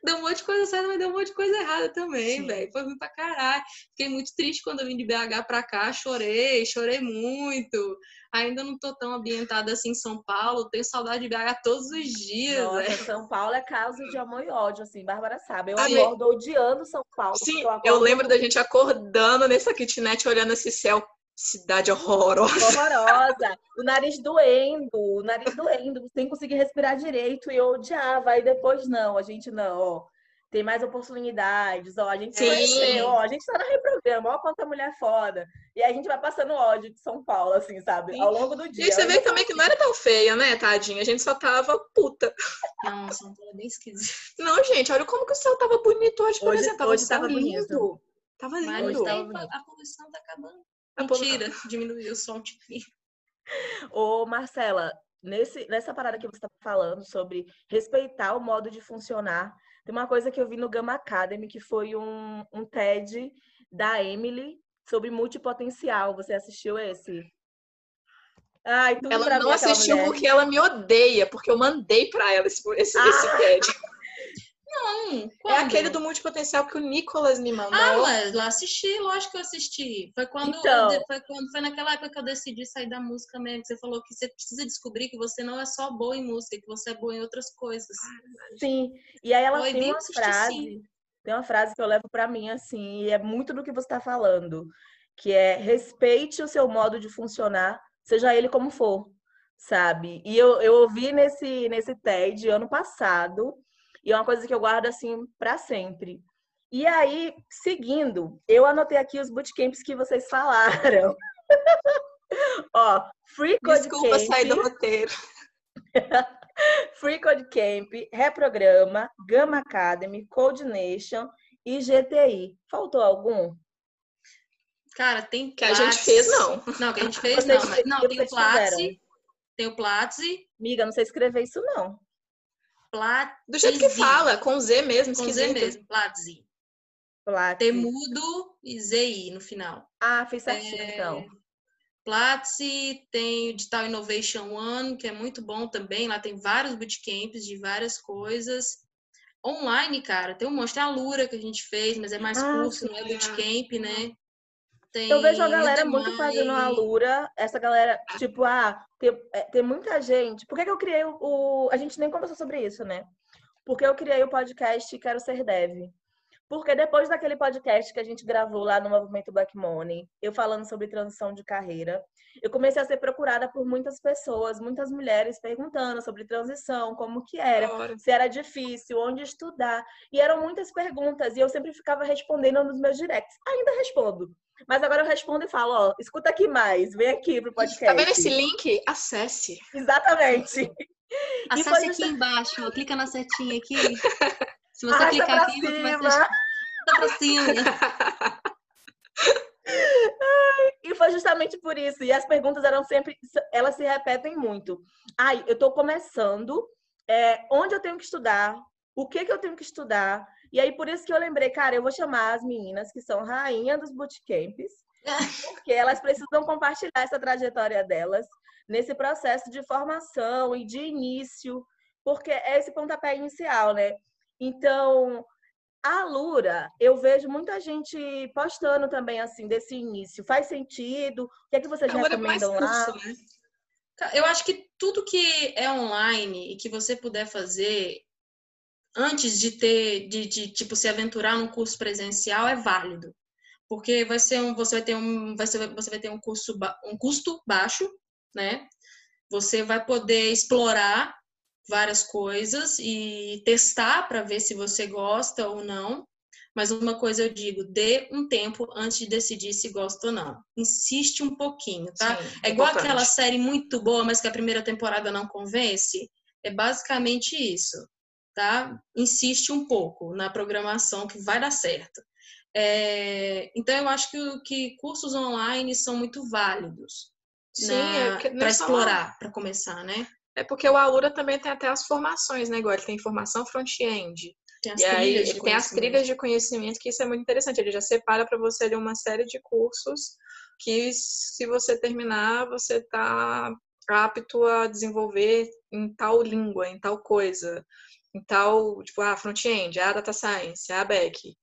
Deu um monte de coisa certa, mas deu um monte de coisa errada também, velho. Foi ruim pra caralho. Fiquei muito triste quando eu vim de BH pra cá, chorei, chorei muito. Ainda não tô tão ambientada assim em São Paulo, tenho saudade de BH todos os dias. Nossa, véio. São Paulo é causa de amor e ódio, assim, Bárbara sabe. Eu Sim. acordo odiando São Paulo. Sim, acordo eu lembro da gente acordando nessa kitnet, olhando esse céu. Cidade horrorosa. horrorosa, o nariz doendo, o nariz doendo, sem conseguir respirar direito, e eu odiava. Aí depois, não, a gente não, ó, tem mais oportunidades, ó, a gente Sim. conheceu, ó, a gente tá no reprograma, ó, quanta mulher foda. E aí a gente vai passando ódio de São Paulo, assim, sabe, Sim. ao longo do dia. E você vê também que não era tão feia, né, tadinha? A gente só tava puta. Não, São Paulo é bem esquisito. Não, gente, olha como que o céu tava bonito hoje, por Hoje- exemplo. Tava, hoje tava lindo. bonito. Tava Mas lindo. tava tem- bonito. a poluição tá acabando. Mentira, diminuiu só um tiquinho. Ô, Marcela, nesse, nessa parada que você está falando sobre respeitar o modo de funcionar, tem uma coisa que eu vi no Gama Academy, que foi um, um TED da Emily sobre multipotencial. Você assistiu esse? Ai, Ela não mim, assistiu mulher. porque ela me odeia, porque eu mandei pra ela esse, esse, Ah! esse TED. <laughs> Não, É quando? aquele do multipotencial que o Nicolas me mandou. Ah, lá, lá assisti, lógico que eu assisti. Foi quando, Então. eu foi quando foi naquela época que eu decidi sair da música mesmo. Você falou que você precisa descobrir que você não é só boa em música, que você é boa em outras coisas. Sim. E aí ela Foi tem uma assistir, frase, sim. tem uma frase que eu levo pra mim assim, e é muito do que você está falando, que é respeite o seu modo de funcionar, seja ele como for, sabe? E eu, eu ouvi nesse nesse TED ano passado, e é uma coisa que eu guardo assim pra sempre. E aí, seguindo, eu anotei aqui os bootcamps que vocês falaram. <laughs> Ó, Free Code Desculpa sair do Camp, roteiro. <laughs> Free Code Camp, Reprograma, Gama Academy, Coordination e GTI. Faltou algum? Cara, tem Que a gente Platzi. fez, não. Não, que a gente fez, Vocês não. Mas, não, tem o fizeram? Platzi. Tem o Platzi. Miga, não sei escrever isso, não. Platzi. Do jeito que fala, com Z mesmo, Com Z esquisito. mesmo, Platzi. Platzi. Temudo e ZI no final. Ah, fiz certinho, É, então. Platzi, tem o Digital Innovation One, que é muito bom também. Lá tem vários bootcamps de várias coisas. Online, cara, tem um monte. Tem a Lura que a gente fez, mas é mais Ah, curso, não é bootcamp, né? Tem Eu vejo a galera muito fazendo a Lura, essa galera, tipo, ah, tem, é, tem muita gente. Por que, que eu criei o, o- A gente nem conversou sobre isso, né? Porque eu criei o podcast Quero Ser Dev. Porque depois daquele podcast que a gente gravou lá no Movimento Black Money, eu falando sobre transição de carreira, eu comecei a ser procurada por muitas pessoas, muitas mulheres perguntando sobre transição, como que era, se era difícil, onde estudar. E eram muitas perguntas, e eu sempre ficava respondendo nos meus directs. Ainda respondo. Mas agora eu respondo e falo, ó, escuta aqui mais, vem aqui pro podcast. Tá vendo esse link? Acesse. Exatamente. Foi Acesse aqui embaixo, ó, clica na setinha aqui. Se você Arrasta clicar aqui, você vai cima. ser pra cima. <laughs> E foi justamente por isso. E as perguntas eram sempre, elas se repetem muito. Ai, eu tô começando, é, onde eu tenho que estudar, o que que eu tenho que estudar. E aí, por isso que eu lembrei, cara, eu vou chamar as meninas que são rainha dos bootcamps, <laughs> porque elas precisam compartilhar essa trajetória delas nesse processo de formação e de início, porque é esse pontapé inicial, né? Então, a Lura, eu vejo muita gente postando também assim desse início. Faz sentido? O que é que vocês Agora recomendam lá? curso, né? Eu acho que tudo que é online e que você puder fazer antes de ter, de, de, tipo se aventurar num curso presencial é válido, porque vai ser um, você vai ter um, vai ser, você vai ter um curso, um custo baixo, né? Você vai poder explorar várias coisas e testar para ver se você gosta ou não. Mas uma coisa eu digo, dê um tempo antes de decidir se gosta ou não. Insiste um pouquinho, tá? Sim, É igual importante. aquela série muito boa, mas que a primeira temporada não convence. É basicamente isso, tá? Insiste um pouco na programação que vai dar certo. É, então eu acho que, que cursos online são muito válidos Sim, é para é só- explorar, para começar, né? É porque o Alura também tem até as formações, né? Igual ele tem formação front-end. Tem as E aí de tem as trilhas de conhecimento, que isso é muito interessante. Ele já separa para você ali uma série de cursos que, se você terminar, você está apto a desenvolver em tal língua, em tal coisa. Em tal, tipo, a front-end, a data science, a back.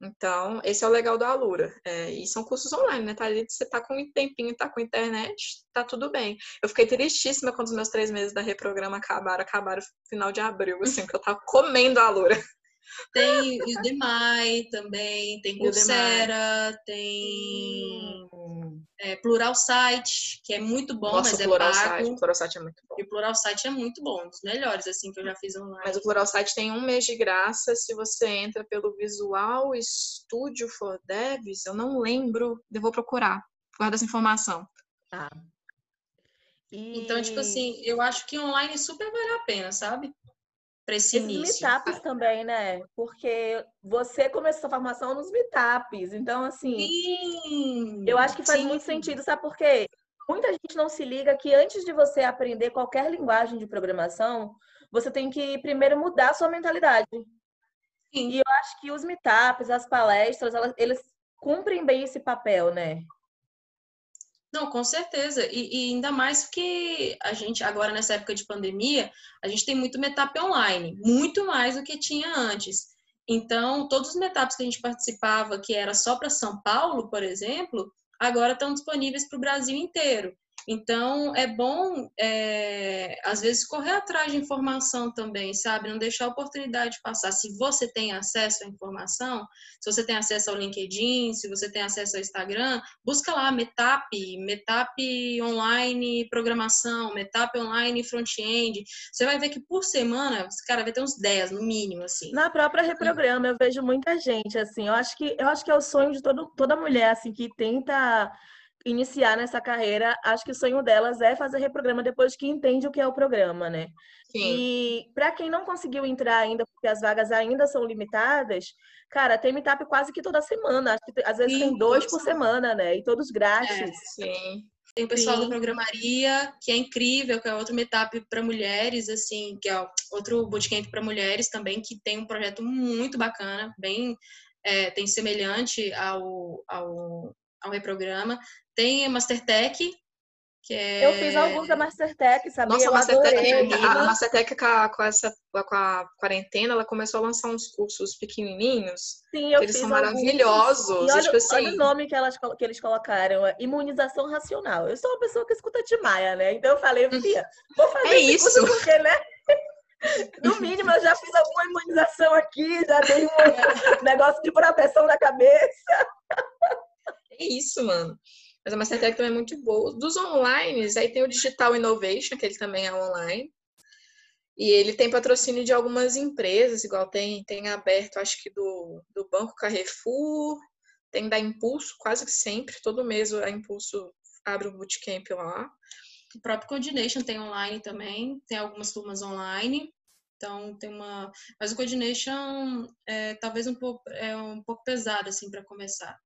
Então, esse é o legal do Alura. É, e são cursos online, né? Tá você tá com um tempinho, tá com internet, tá tudo bem. Eu fiquei tristíssima quando os meus três meses da reprograma acabaram, acabaram no final de abril, assim, <laughs> que eu tava comendo a Alura. Tem Udemy também, tem Coursera, tem é, Plural Site, que é muito bom, Nossa, mas é Plural pago. Site, Plural Site é muito bom. E o Plural Site é muito bom, um dos melhores, assim, que eu já fiz online. Mas o Plural Site tem um mês de graça se você entra pelo Visual Studio for Devs. Eu não lembro, eu vou procurar. Guarda essa informação. Tá. E... Então, tipo assim, eu acho que online super vale a pena, sabe? Para esse Esses início. meetups também, né? Porque você começou a formação nos meetups. Então, assim, Sim! eu acho que faz sim. muito sentido, sabe por quê? Muita gente não se liga que antes de você aprender qualquer linguagem de programação, você tem que primeiro mudar a sua mentalidade. Sim. E eu acho que os meetups, as palestras, elas, eles cumprem bem esse papel, né? Não, com certeza. E, e ainda mais que a gente, agora nessa época de pandemia, a gente tem muito meetup online, muito mais do que tinha antes. Então, todos os meetups que a gente participava, que era só para São Paulo, por exemplo, agora estão disponíveis para o Brasil inteiro. Então, é bom, é, às vezes, correr atrás de informação também, sabe? Não deixar a oportunidade passar. Se você tem acesso à informação, se você tem acesso ao LinkedIn, se você tem acesso ao Instagram, busca lá Metap, Metap online programação, Metap online front-end. Você vai ver que por semana, cara, vai ter uns 10 no mínimo, assim. Na própria reprograma, eu vejo muita gente, assim, eu acho que eu acho que é o sonho de todo, toda mulher, assim, que tenta iniciar nessa carreira, acho que o sonho delas é fazer reprograma depois que entende o que é o programa, né? Sim. E para quem não conseguiu entrar ainda, porque as vagas ainda são limitadas, cara, tem meetup quase que toda semana. Acho que às vezes Sim, tem dois por semana, né? E todos grátis. Sim. Tem o pessoal Sim. do Programaria, que é incrível, que é outro meetup para mulheres, assim, que é outro bootcamp para mulheres também, que tem um projeto muito bacana, bem é, tem semelhante ao, ao, ao reprograma. Tem a Mastertech, que é... Eu fiz alguns da Mastertech, sabia? Nossa, a Mastertech, a Mastertech com, essa com a quarentena, ela começou a lançar uns cursos pequenininhos. Sim, eu Eles são alguns. maravilhosos. E e, olha, tipo assim, olha o nome que, elas, que eles colocaram, é imunização racional. Eu sou uma pessoa que escuta Timaya, né? Então eu falei, Fia, <laughs> vou fazer É esse curso isso. porque, né? <laughs> No mínimo, eu já fiz alguma imunização aqui, já dei um <laughs> negócio de proteção na cabeça. É isso, mano. Mas a Mastertech também é muito boa. Dos online, aí tem o Digital Innovation, que ele também é online. E ele tem patrocínio de algumas empresas, igual tem, tem aberto, acho que do, do Banco Carrefour, tem da Impulso, quase que sempre, todo mês a Impulso abre um bootcamp lá. O próprio Coordination tem online também, tem algumas turmas online. Então tem uma, mas o Coordination é talvez um pouco é um pouco pesado assim para começar.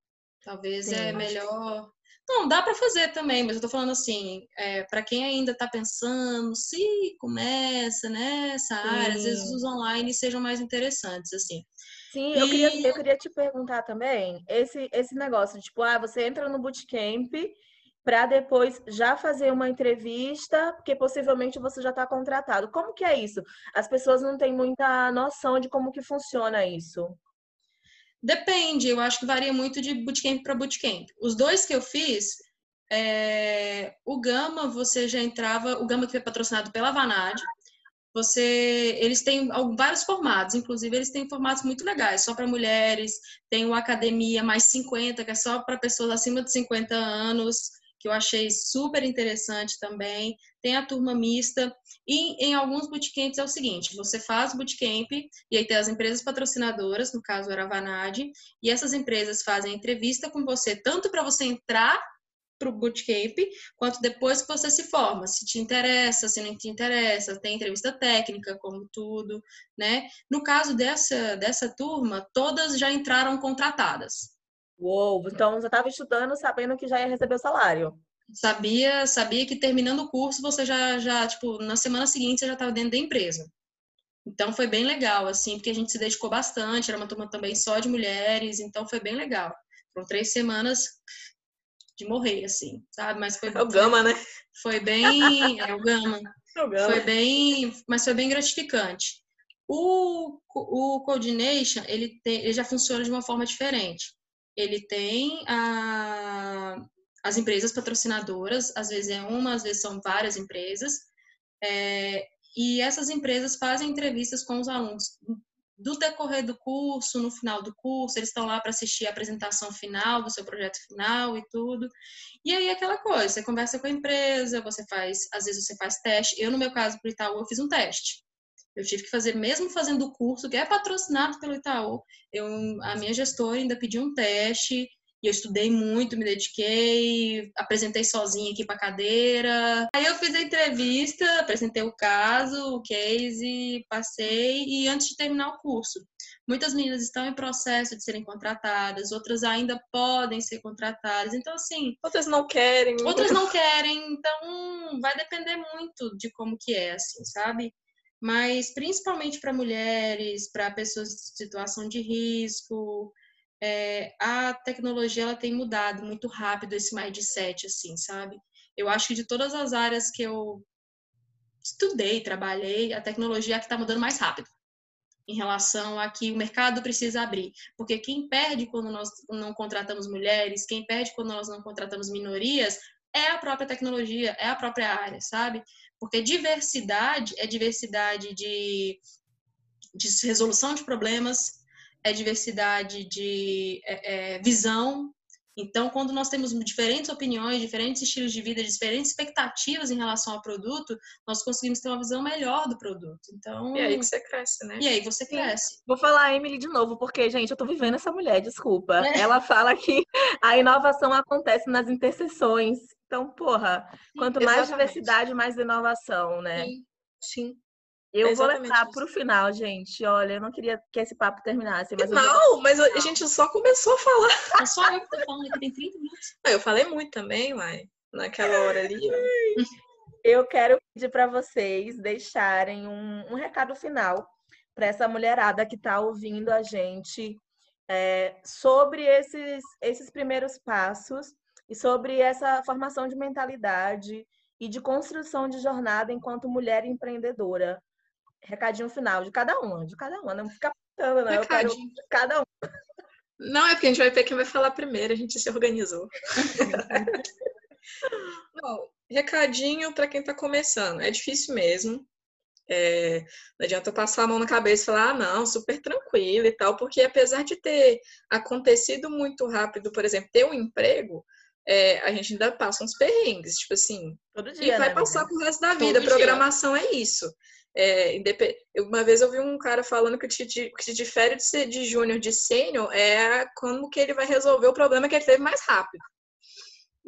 Talvez Sim, é melhor. Não, dá para fazer também, mas eu tô falando assim, é, para quem ainda está pensando se começa nessa área, às vezes os online sejam mais interessantes assim. Sim, eu queria, E- eu queria te perguntar também esse, esse negócio, tipo, ah, você entra no bootcamp para depois já fazer uma entrevista, porque possivelmente você já está contratado. Como que é isso? As pessoas não têm muita noção de como que funciona isso. Depende, eu acho que varia muito de bootcamp para bootcamp. Os dois que eu fiz, é, o Gama, você já entrava, o Gama que foi patrocinado pela Vanad, você, eles têm vários formatos, inclusive eles têm formatos muito legais, só para mulheres, tem o Academia mais 50, que é só para pessoas acima de 50 anos, que eu achei super interessante também. Tem a turma mista. E em alguns bootcamps é o seguinte: você faz bootcamp, e aí tem as empresas patrocinadoras, no caso era a Vanad, e essas empresas fazem entrevista com você, tanto para você entrar para o bootcamp, quanto depois que você se forma, se te interessa, se não te interessa, tem entrevista técnica, como tudo, né? No caso dessa, dessa turma, todas já entraram contratadas. Uou, então você estava estudando sabendo que já ia receber o salário. Sabia, sabia que terminando o curso, você já, já tipo, na semana seguinte, você já estava dentro da empresa. Então foi bem legal, assim, porque a gente se dedicou bastante, era uma turma também só de mulheres, então foi bem legal. Foram três semanas de morrer, assim, sabe? Mas foi, <laughs> É o Gama, né? foi bem. É o Gama. <laughs> É o Gama. Foi bem. Mas foi bem gratificante. O, o Coordination, ele, tem, ele já funciona de uma forma diferente. Ele tem a, as empresas patrocinadoras, às vezes é uma, às vezes são várias empresas, é, e essas empresas fazem entrevistas com os alunos do decorrer do curso, no final do curso, eles estão lá para assistir a apresentação final do seu projeto final e tudo. E aí aquela coisa, você conversa com a empresa, você faz, às vezes você faz teste. Eu no meu caso para o Itaú eu fiz um teste. Eu tive que fazer, mesmo fazendo o curso que é patrocinado pelo Itaú, eu, a minha gestora ainda pediu um teste e eu estudei muito, me dediquei, apresentei sozinha aqui para cadeira. Aí eu fiz a entrevista, apresentei o caso, o case, passei e antes de terminar o curso. Muitas meninas estão em processo de serem contratadas, outras ainda podem ser contratadas. Então, assim. Outras não querem. Outras não querem. Então, vai depender muito de como que é, assim, sabe? Mas, principalmente para mulheres, para pessoas em situação de risco, é, a tecnologia ela tem mudado muito rápido esse mindset, assim, sabe? Eu acho que de todas as áreas que eu estudei, trabalhei, a tecnologia é que está mudando mais rápido em relação a que o mercado precisa abrir. Porque quem perde quando nós não contratamos mulheres, quem perde quando nós não contratamos minorias, é a própria tecnologia, é a própria área, sabe? Porque diversidade é diversidade de, de resolução de problemas, é diversidade de é, é, visão. Então, quando nós temos diferentes opiniões, diferentes estilos de vida, diferentes expectativas em relação ao produto, nós conseguimos ter uma visão melhor do produto. Então, e aí que você cresce, né? E aí você cresce. Vou falar a Emily de novo, porque, gente, eu tô vivendo essa mulher, desculpa. É. Ela fala que a inovação acontece nas interseções. Então, porra, quanto mais diversidade, mais inovação, né? Sim. Sim. Eu vou levar para o final, gente. Olha, eu não queria que esse papo terminasse. Mas não, vou... mas a gente só começou a falar. É só eu que tô falando aqui, tem 30 minutos. Eu falei muito também, mas naquela hora ali. <laughs> Eu quero pedir para vocês deixarem um, um recado final para essa mulherada que está ouvindo a gente é, sobre esses, esses primeiros passos e sobre essa formação de mentalidade e de construção de jornada enquanto mulher empreendedora recadinho final de cada uma, de cada uma. Não fica falando, não. Eu quero de cada um. Não, é porque a gente vai ver quem vai falar primeiro, a gente se organizou. <laughs> não, recadinho para quem está começando. É difícil mesmo. É, não adianta passar a mão na cabeça e falar, ah, não, super tranquilo e tal, porque apesar de ter acontecido muito rápido, por exemplo, ter um emprego, é, a gente ainda passa uns perrengues, tipo assim, Todo dia, e vai né, passar pro resto da vida. Todo Programação dia. é isso. É, uma vez eu vi um cara falando que o que te difere de ser de júnior de sênior é como que ele vai resolver o problema que ele teve mais rápido.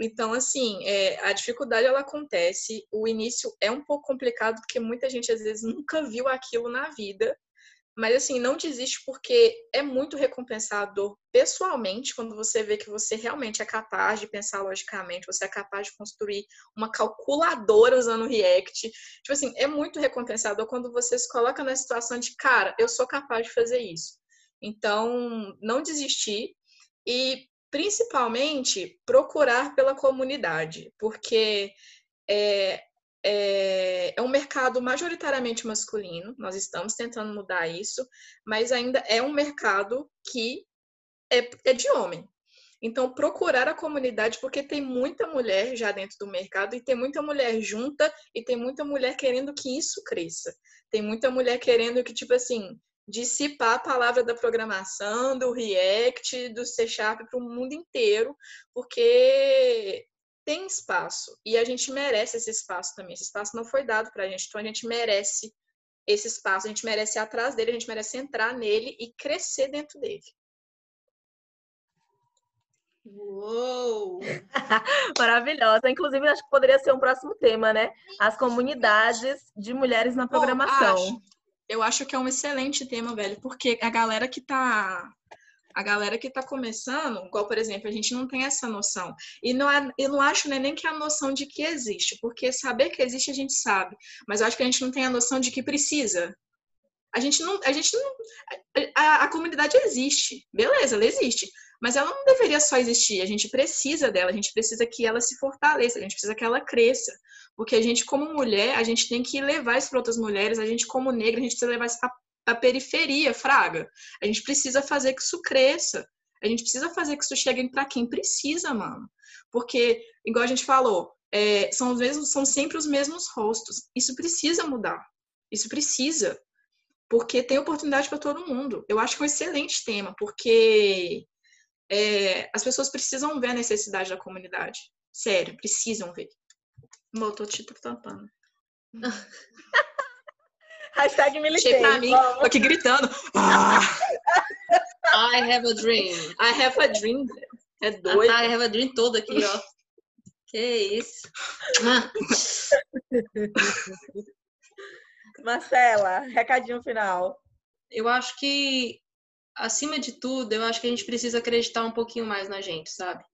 Então, assim, é, a dificuldade ela acontece. O início é um pouco complicado porque muita gente às vezes nunca viu aquilo na vida mas assim, não desiste porque é muito recompensador pessoalmente quando você vê que você realmente é capaz de pensar logicamente, você é capaz de construir uma calculadora usando o React. Tipo assim, é muito recompensador quando você se coloca na situação de, cara, eu sou capaz de fazer isso. Então, não desistir e principalmente procurar pela comunidade, porque é, é, é um mercado majoritariamente masculino, nós estamos tentando mudar isso, mas ainda é um mercado que é, é de homem. Então, procurar a comunidade, porque tem muita mulher já dentro do mercado, e tem muita mulher junta, e tem muita mulher querendo que isso cresça. Tem muita mulher querendo que, tipo assim, dissipar a palavra da programação, do React, do C Sharp para o mundo inteiro, porque tem espaço e a gente merece esse espaço também. Esse espaço não foi dado para a gente, então a gente merece esse espaço, a gente merece ir atrás dele, a gente merece entrar nele e crescer dentro dele. Uou! <laughs> Maravilhosa. Inclusive, acho que poderia ser um próximo tema, né? As comunidades de mulheres na programação. Oh, acho. Eu acho que é um excelente tema, velho, porque a galera que tá a galera que está começando, igual, por exemplo, a gente não tem essa noção. E não, é, eu não acho né, nem que é a noção de que existe, porque saber que existe a gente sabe, mas eu acho que a gente não tem a noção de que precisa. A gente não. A, gente não a, a comunidade existe, beleza, ela existe. Mas ela não deveria só existir, a gente precisa dela, a gente precisa que ela se fortaleça, a gente precisa que ela cresça. Porque a gente, como mulher, a gente tem que levar isso para outras mulheres, a gente, como negra, a gente precisa levar isso a periferia, fraga. A gente precisa fazer que isso cresça. A gente precisa fazer que isso chegue para quem precisa, mano. Porque, igual a gente falou, é, são, os mesmos, são sempre os mesmos rostos. Isso precisa mudar. Isso precisa. Porque tem oportunidade para todo mundo. Eu acho que é um excelente tema, porque é, as pessoas precisam ver a necessidade da comunidade. Sério, precisam ver. Botou tipo tampando. <laughs> Hashtag militei. pra mim, tô aqui gritando. Ah! I have a dream. I have a dream. É doido. I have a dream todo aqui, ó. Que isso. <laughs> Marcela, recadinho final. Eu acho que, acima de tudo, eu acho que a gente precisa acreditar um pouquinho mais na gente, sabe?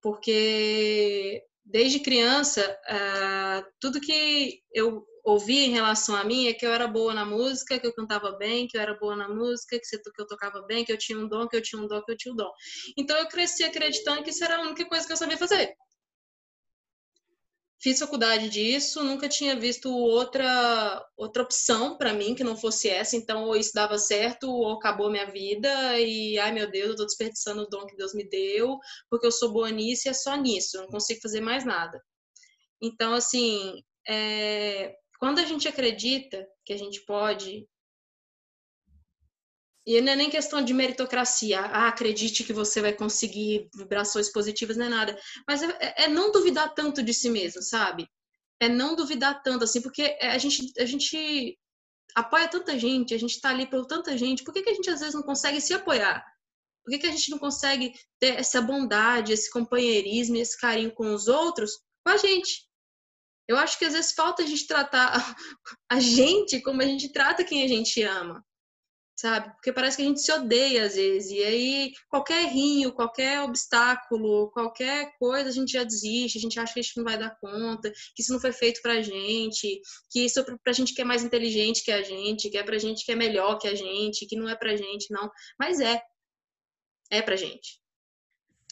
Porque desde criança, uh, tudo que eu ouvi em relação a mim é que eu era boa na música, que eu cantava bem, que eu era boa na música, que eu tocava bem, que eu tinha um dom, que eu tinha um dom, que eu tinha um dom. Então eu cresci acreditando que isso era a única coisa que eu sabia fazer. Fiz faculdade disso, nunca tinha visto outra outra opção para mim que não fosse essa, então ou isso dava certo ou acabou minha vida e ai meu Deus, eu tô desperdiçando o dom que Deus me deu, porque eu sou boa nisso e é só nisso, eu não consigo fazer mais nada. Então assim, é, quando a gente acredita que a gente pode, e não é nem questão de meritocracia, ah, acredite que você vai conseguir vibrações positivas, não é nada, mas é, é não duvidar tanto de si mesmo, sabe? É não duvidar tanto, assim, porque a gente, a gente apoia tanta gente, a gente tá ali por tanta gente, por que, que a gente às vezes não consegue se apoiar? Por que, que a gente não consegue ter essa bondade, esse companheirismo, esse carinho com os outros, com a gente? Eu acho que às vezes falta a gente tratar <laughs> a gente como a gente trata quem a gente ama, sabe? Porque parece que a gente se odeia às vezes. E aí, qualquer rinho, qualquer obstáculo, qualquer coisa, a gente já desiste, a gente acha que a gente não vai dar conta, que isso não foi feito pra gente, que isso é pra gente que é mais inteligente que a gente, que é pra gente que é melhor que a gente, que não é pra gente, não. Mas é. É pra gente.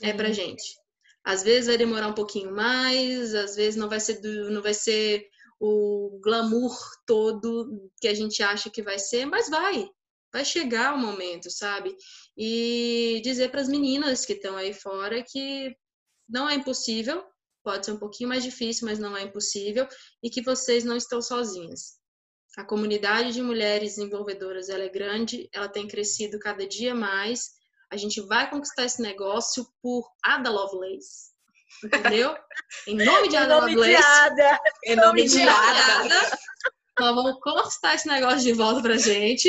É pra gente. Às vezes vai demorar um pouquinho mais, às vezes não vai ser do, não vai ser o glamour todo que a gente acha que vai ser, mas vai. Vai chegar o momento, sabe? E dizer para as meninas que estão aí fora que não é impossível, pode ser um pouquinho mais difícil, mas não é impossível, e que vocês não estão sozinhas. A comunidade de mulheres desenvolvedoras ela é grande, ela tem crescido cada dia mais, a gente vai conquistar esse negócio por Ada Lovelace. Entendeu? Em nome de Ada nome Lovelace. De Ada. Em nome de Ada. Nós vamos conquistar esse negócio de volta pra gente.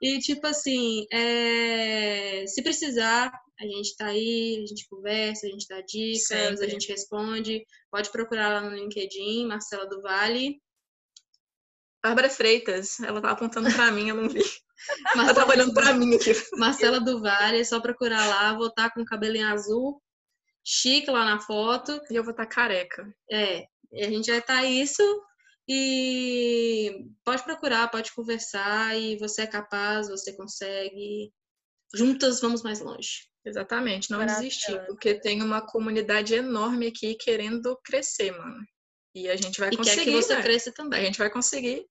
E, tipo assim, é... se precisar, a gente tá aí, a gente conversa, a gente dá dicas, Sempre. a gente responde. Pode procurar lá no LinkedIn, Marcela do Vale. Bárbara Freitas, ela tá apontando pra mim, eu não vi. <laughs> Marcela, ela tá olhando pra mim aqui. Marcela do Vale, é só procurar lá, vou estar tá com o cabelinho azul, chique lá na foto. E eu vou estar tá careca. É, e a gente vai estar tá isso. E pode procurar, pode conversar, e você é capaz, você consegue. Juntas vamos mais longe. Exatamente, não desistir, porque tem uma comunidade enorme aqui querendo crescer, mano. E a gente vai e conseguir. quer que você né? cresça também. A gente vai conseguir.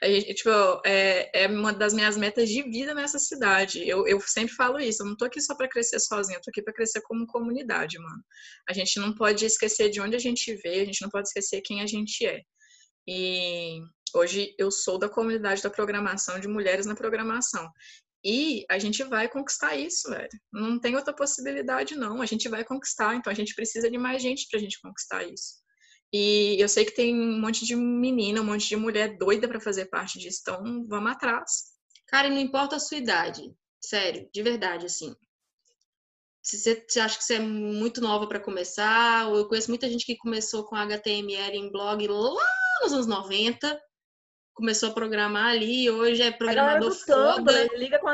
A gente, tipo, é, é uma das minhas metas de vida nessa cidade. Eu, eu sempre falo isso. Eu não tô aqui só para crescer sozinha, eu tô aqui para crescer como comunidade, mano. A gente não pode esquecer de onde a gente veio, a gente não pode esquecer quem a gente é. E hoje eu sou da comunidade da programação, de mulheres na programação. E a gente vai conquistar isso, velho. Não tem outra possibilidade, não. A gente vai conquistar, então a gente precisa de mais gente pra gente conquistar isso. E eu sei que tem um monte de menina, um monte de mulher doida para fazer parte disso, então vamos atrás. Cara, e não importa a sua idade, sério, de verdade, assim. Se você, você acha que você é muito nova para começar, eu conheço muita gente que começou com HTML em blog lá nos anos 90, começou a programar ali, hoje é programador foda. Tumblr, liga com,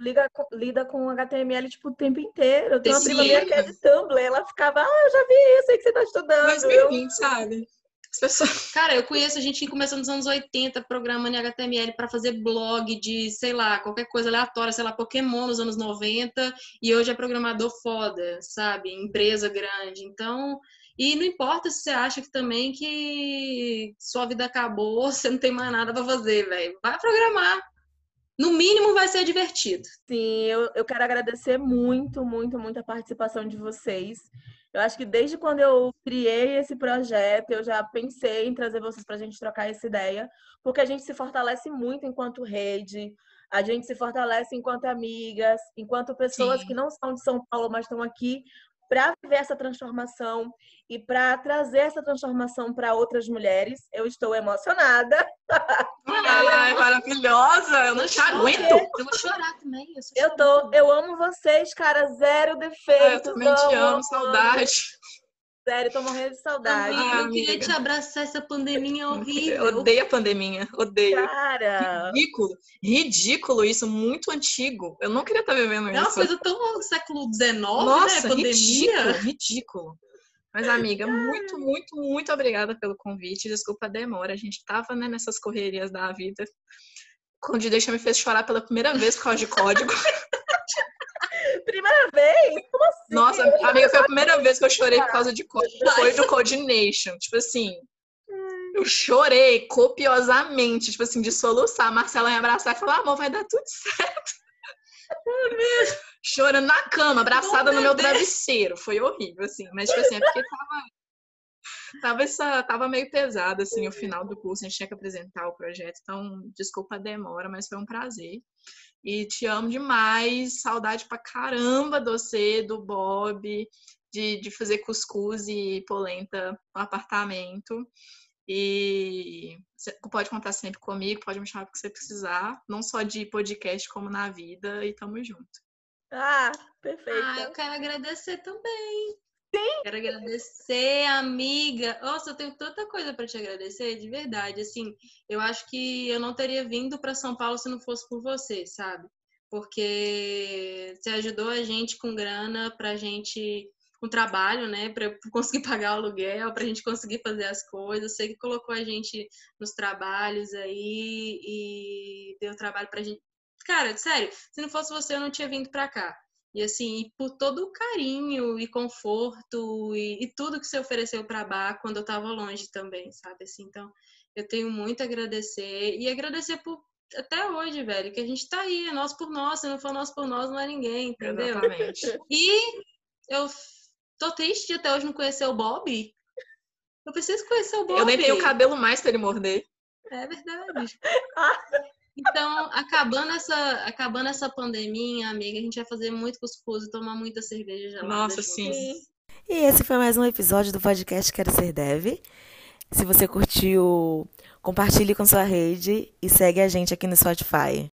liga, lida com HTML tipo, o tempo inteiro. Eu tenho uma prima minha que é de Tumblr, ela ficava, ah, eu já vi isso aí que você tá estudando. 2020, eu... sabe? Pessoas... Cara, eu conheço a gente que começou nos anos 80 programando em HTML para fazer blog de, sei lá, qualquer coisa aleatória, sei lá, Pokémon nos anos 90, e hoje é programador foda, sabe? Empresa grande. Então, e não importa se você acha que também que sua vida acabou, <laughs> você não tem mais nada para fazer, velho. Vai programar. no mínimo vai ser divertido. Sim, eu, eu quero agradecer muito, muito, muito a participação de vocês. Eu acho que desde quando eu criei esse projeto, eu já pensei em trazer vocês para a gente trocar essa ideia, porque a gente se fortalece muito enquanto rede, a gente se fortalece enquanto amigas, enquanto pessoas Sim. que não são de São Paulo, mas estão aqui para viver essa transformação e para trazer essa transformação para outras mulheres. Eu estou emocionada. Ai, maravilhosa! Eu não te aguento. Eu vou chorar também. Eu, eu tô, eu amo vocês, cara, zero defeitos. eu também te amo, saudade. Sério, tô morrendo de saudade. Amiga, eu queria te abraçar essa pandemia horrível. Eu odeio a pandemia, odeio. Cara! Ridículo, ridículo isso, muito antigo. Eu não queria estar vivendo isso. É uma coisa tão século XIX, né, Nossa, né? Pandemia. ridículo, ridículo. Mas, amiga, muito, muito, muito obrigada pelo convite. Desculpa a demora. A gente tava né, nessas correrias da vida. Quando deixa me fez chorar pela primeira vez por causa de código. <laughs> Primeira vez? Como assim? Nossa, amiga, foi a primeira vez que eu chorei por causa de código. <laughs> Foi do Codination. Tipo assim, eu chorei copiosamente, tipo assim, de soluçar. A Marcela me abraçar e falar, amor, vai dar tudo <laughs> certo. Chorando na cama, abraçada no meu travesseiro. Foi horrível, assim. Mas, tipo assim, é porque tava tava, essa, tava meio pesado, assim, o final do curso, a gente tinha que apresentar o projeto, então, desculpa a demora, mas foi um prazer. E te amo demais, saudade pra caramba do você, do Bob, de, de fazer cuscuz e polenta no apartamento. E você pode contar sempre comigo, pode me chamar para que você precisar, não só de podcast, como na vida, e tamo junto. Ah, perfeito. Ah, eu quero agradecer também. Sim. Quero agradecer, amiga. Nossa, eu tenho tanta coisa para te agradecer, de verdade. Assim, eu acho que eu não teria vindo para São Paulo se não fosse por você, sabe? Porque você ajudou a gente com grana pra gente com trabalho, né, para <laughs> conseguir pagar o aluguel, para a gente conseguir fazer as coisas. Você que colocou a gente nos trabalhos aí e deu trabalho para a gente. Cara, sério, se não fosse você, eu não tinha vindo para cá. E assim, por todo o carinho e conforto e, e tudo que você ofereceu para a Bar quando eu estava longe também, sabe? Assim, então, eu tenho muito a agradecer e agradecer por até hoje, velho, que a gente tá aí, é nós por nós, se não for nós por nós, não é ninguém, entendeu? Exatamente. E eu tô triste de até hoje não conhecer o Bob. Eu preciso conhecer o Bob. Eu nem tenho cabelo mais pra ele morder. É verdade. <laughs> Então, acabando essa, acabando essa pandemia, amiga, a gente vai fazer muito cuscuz e tomar muita cerveja gelada. Nossa, sim. E esse foi mais um episódio do podcast Quero Ser Dev. Se você curtiu, compartilhe com sua rede e segue a gente aqui no Spotify.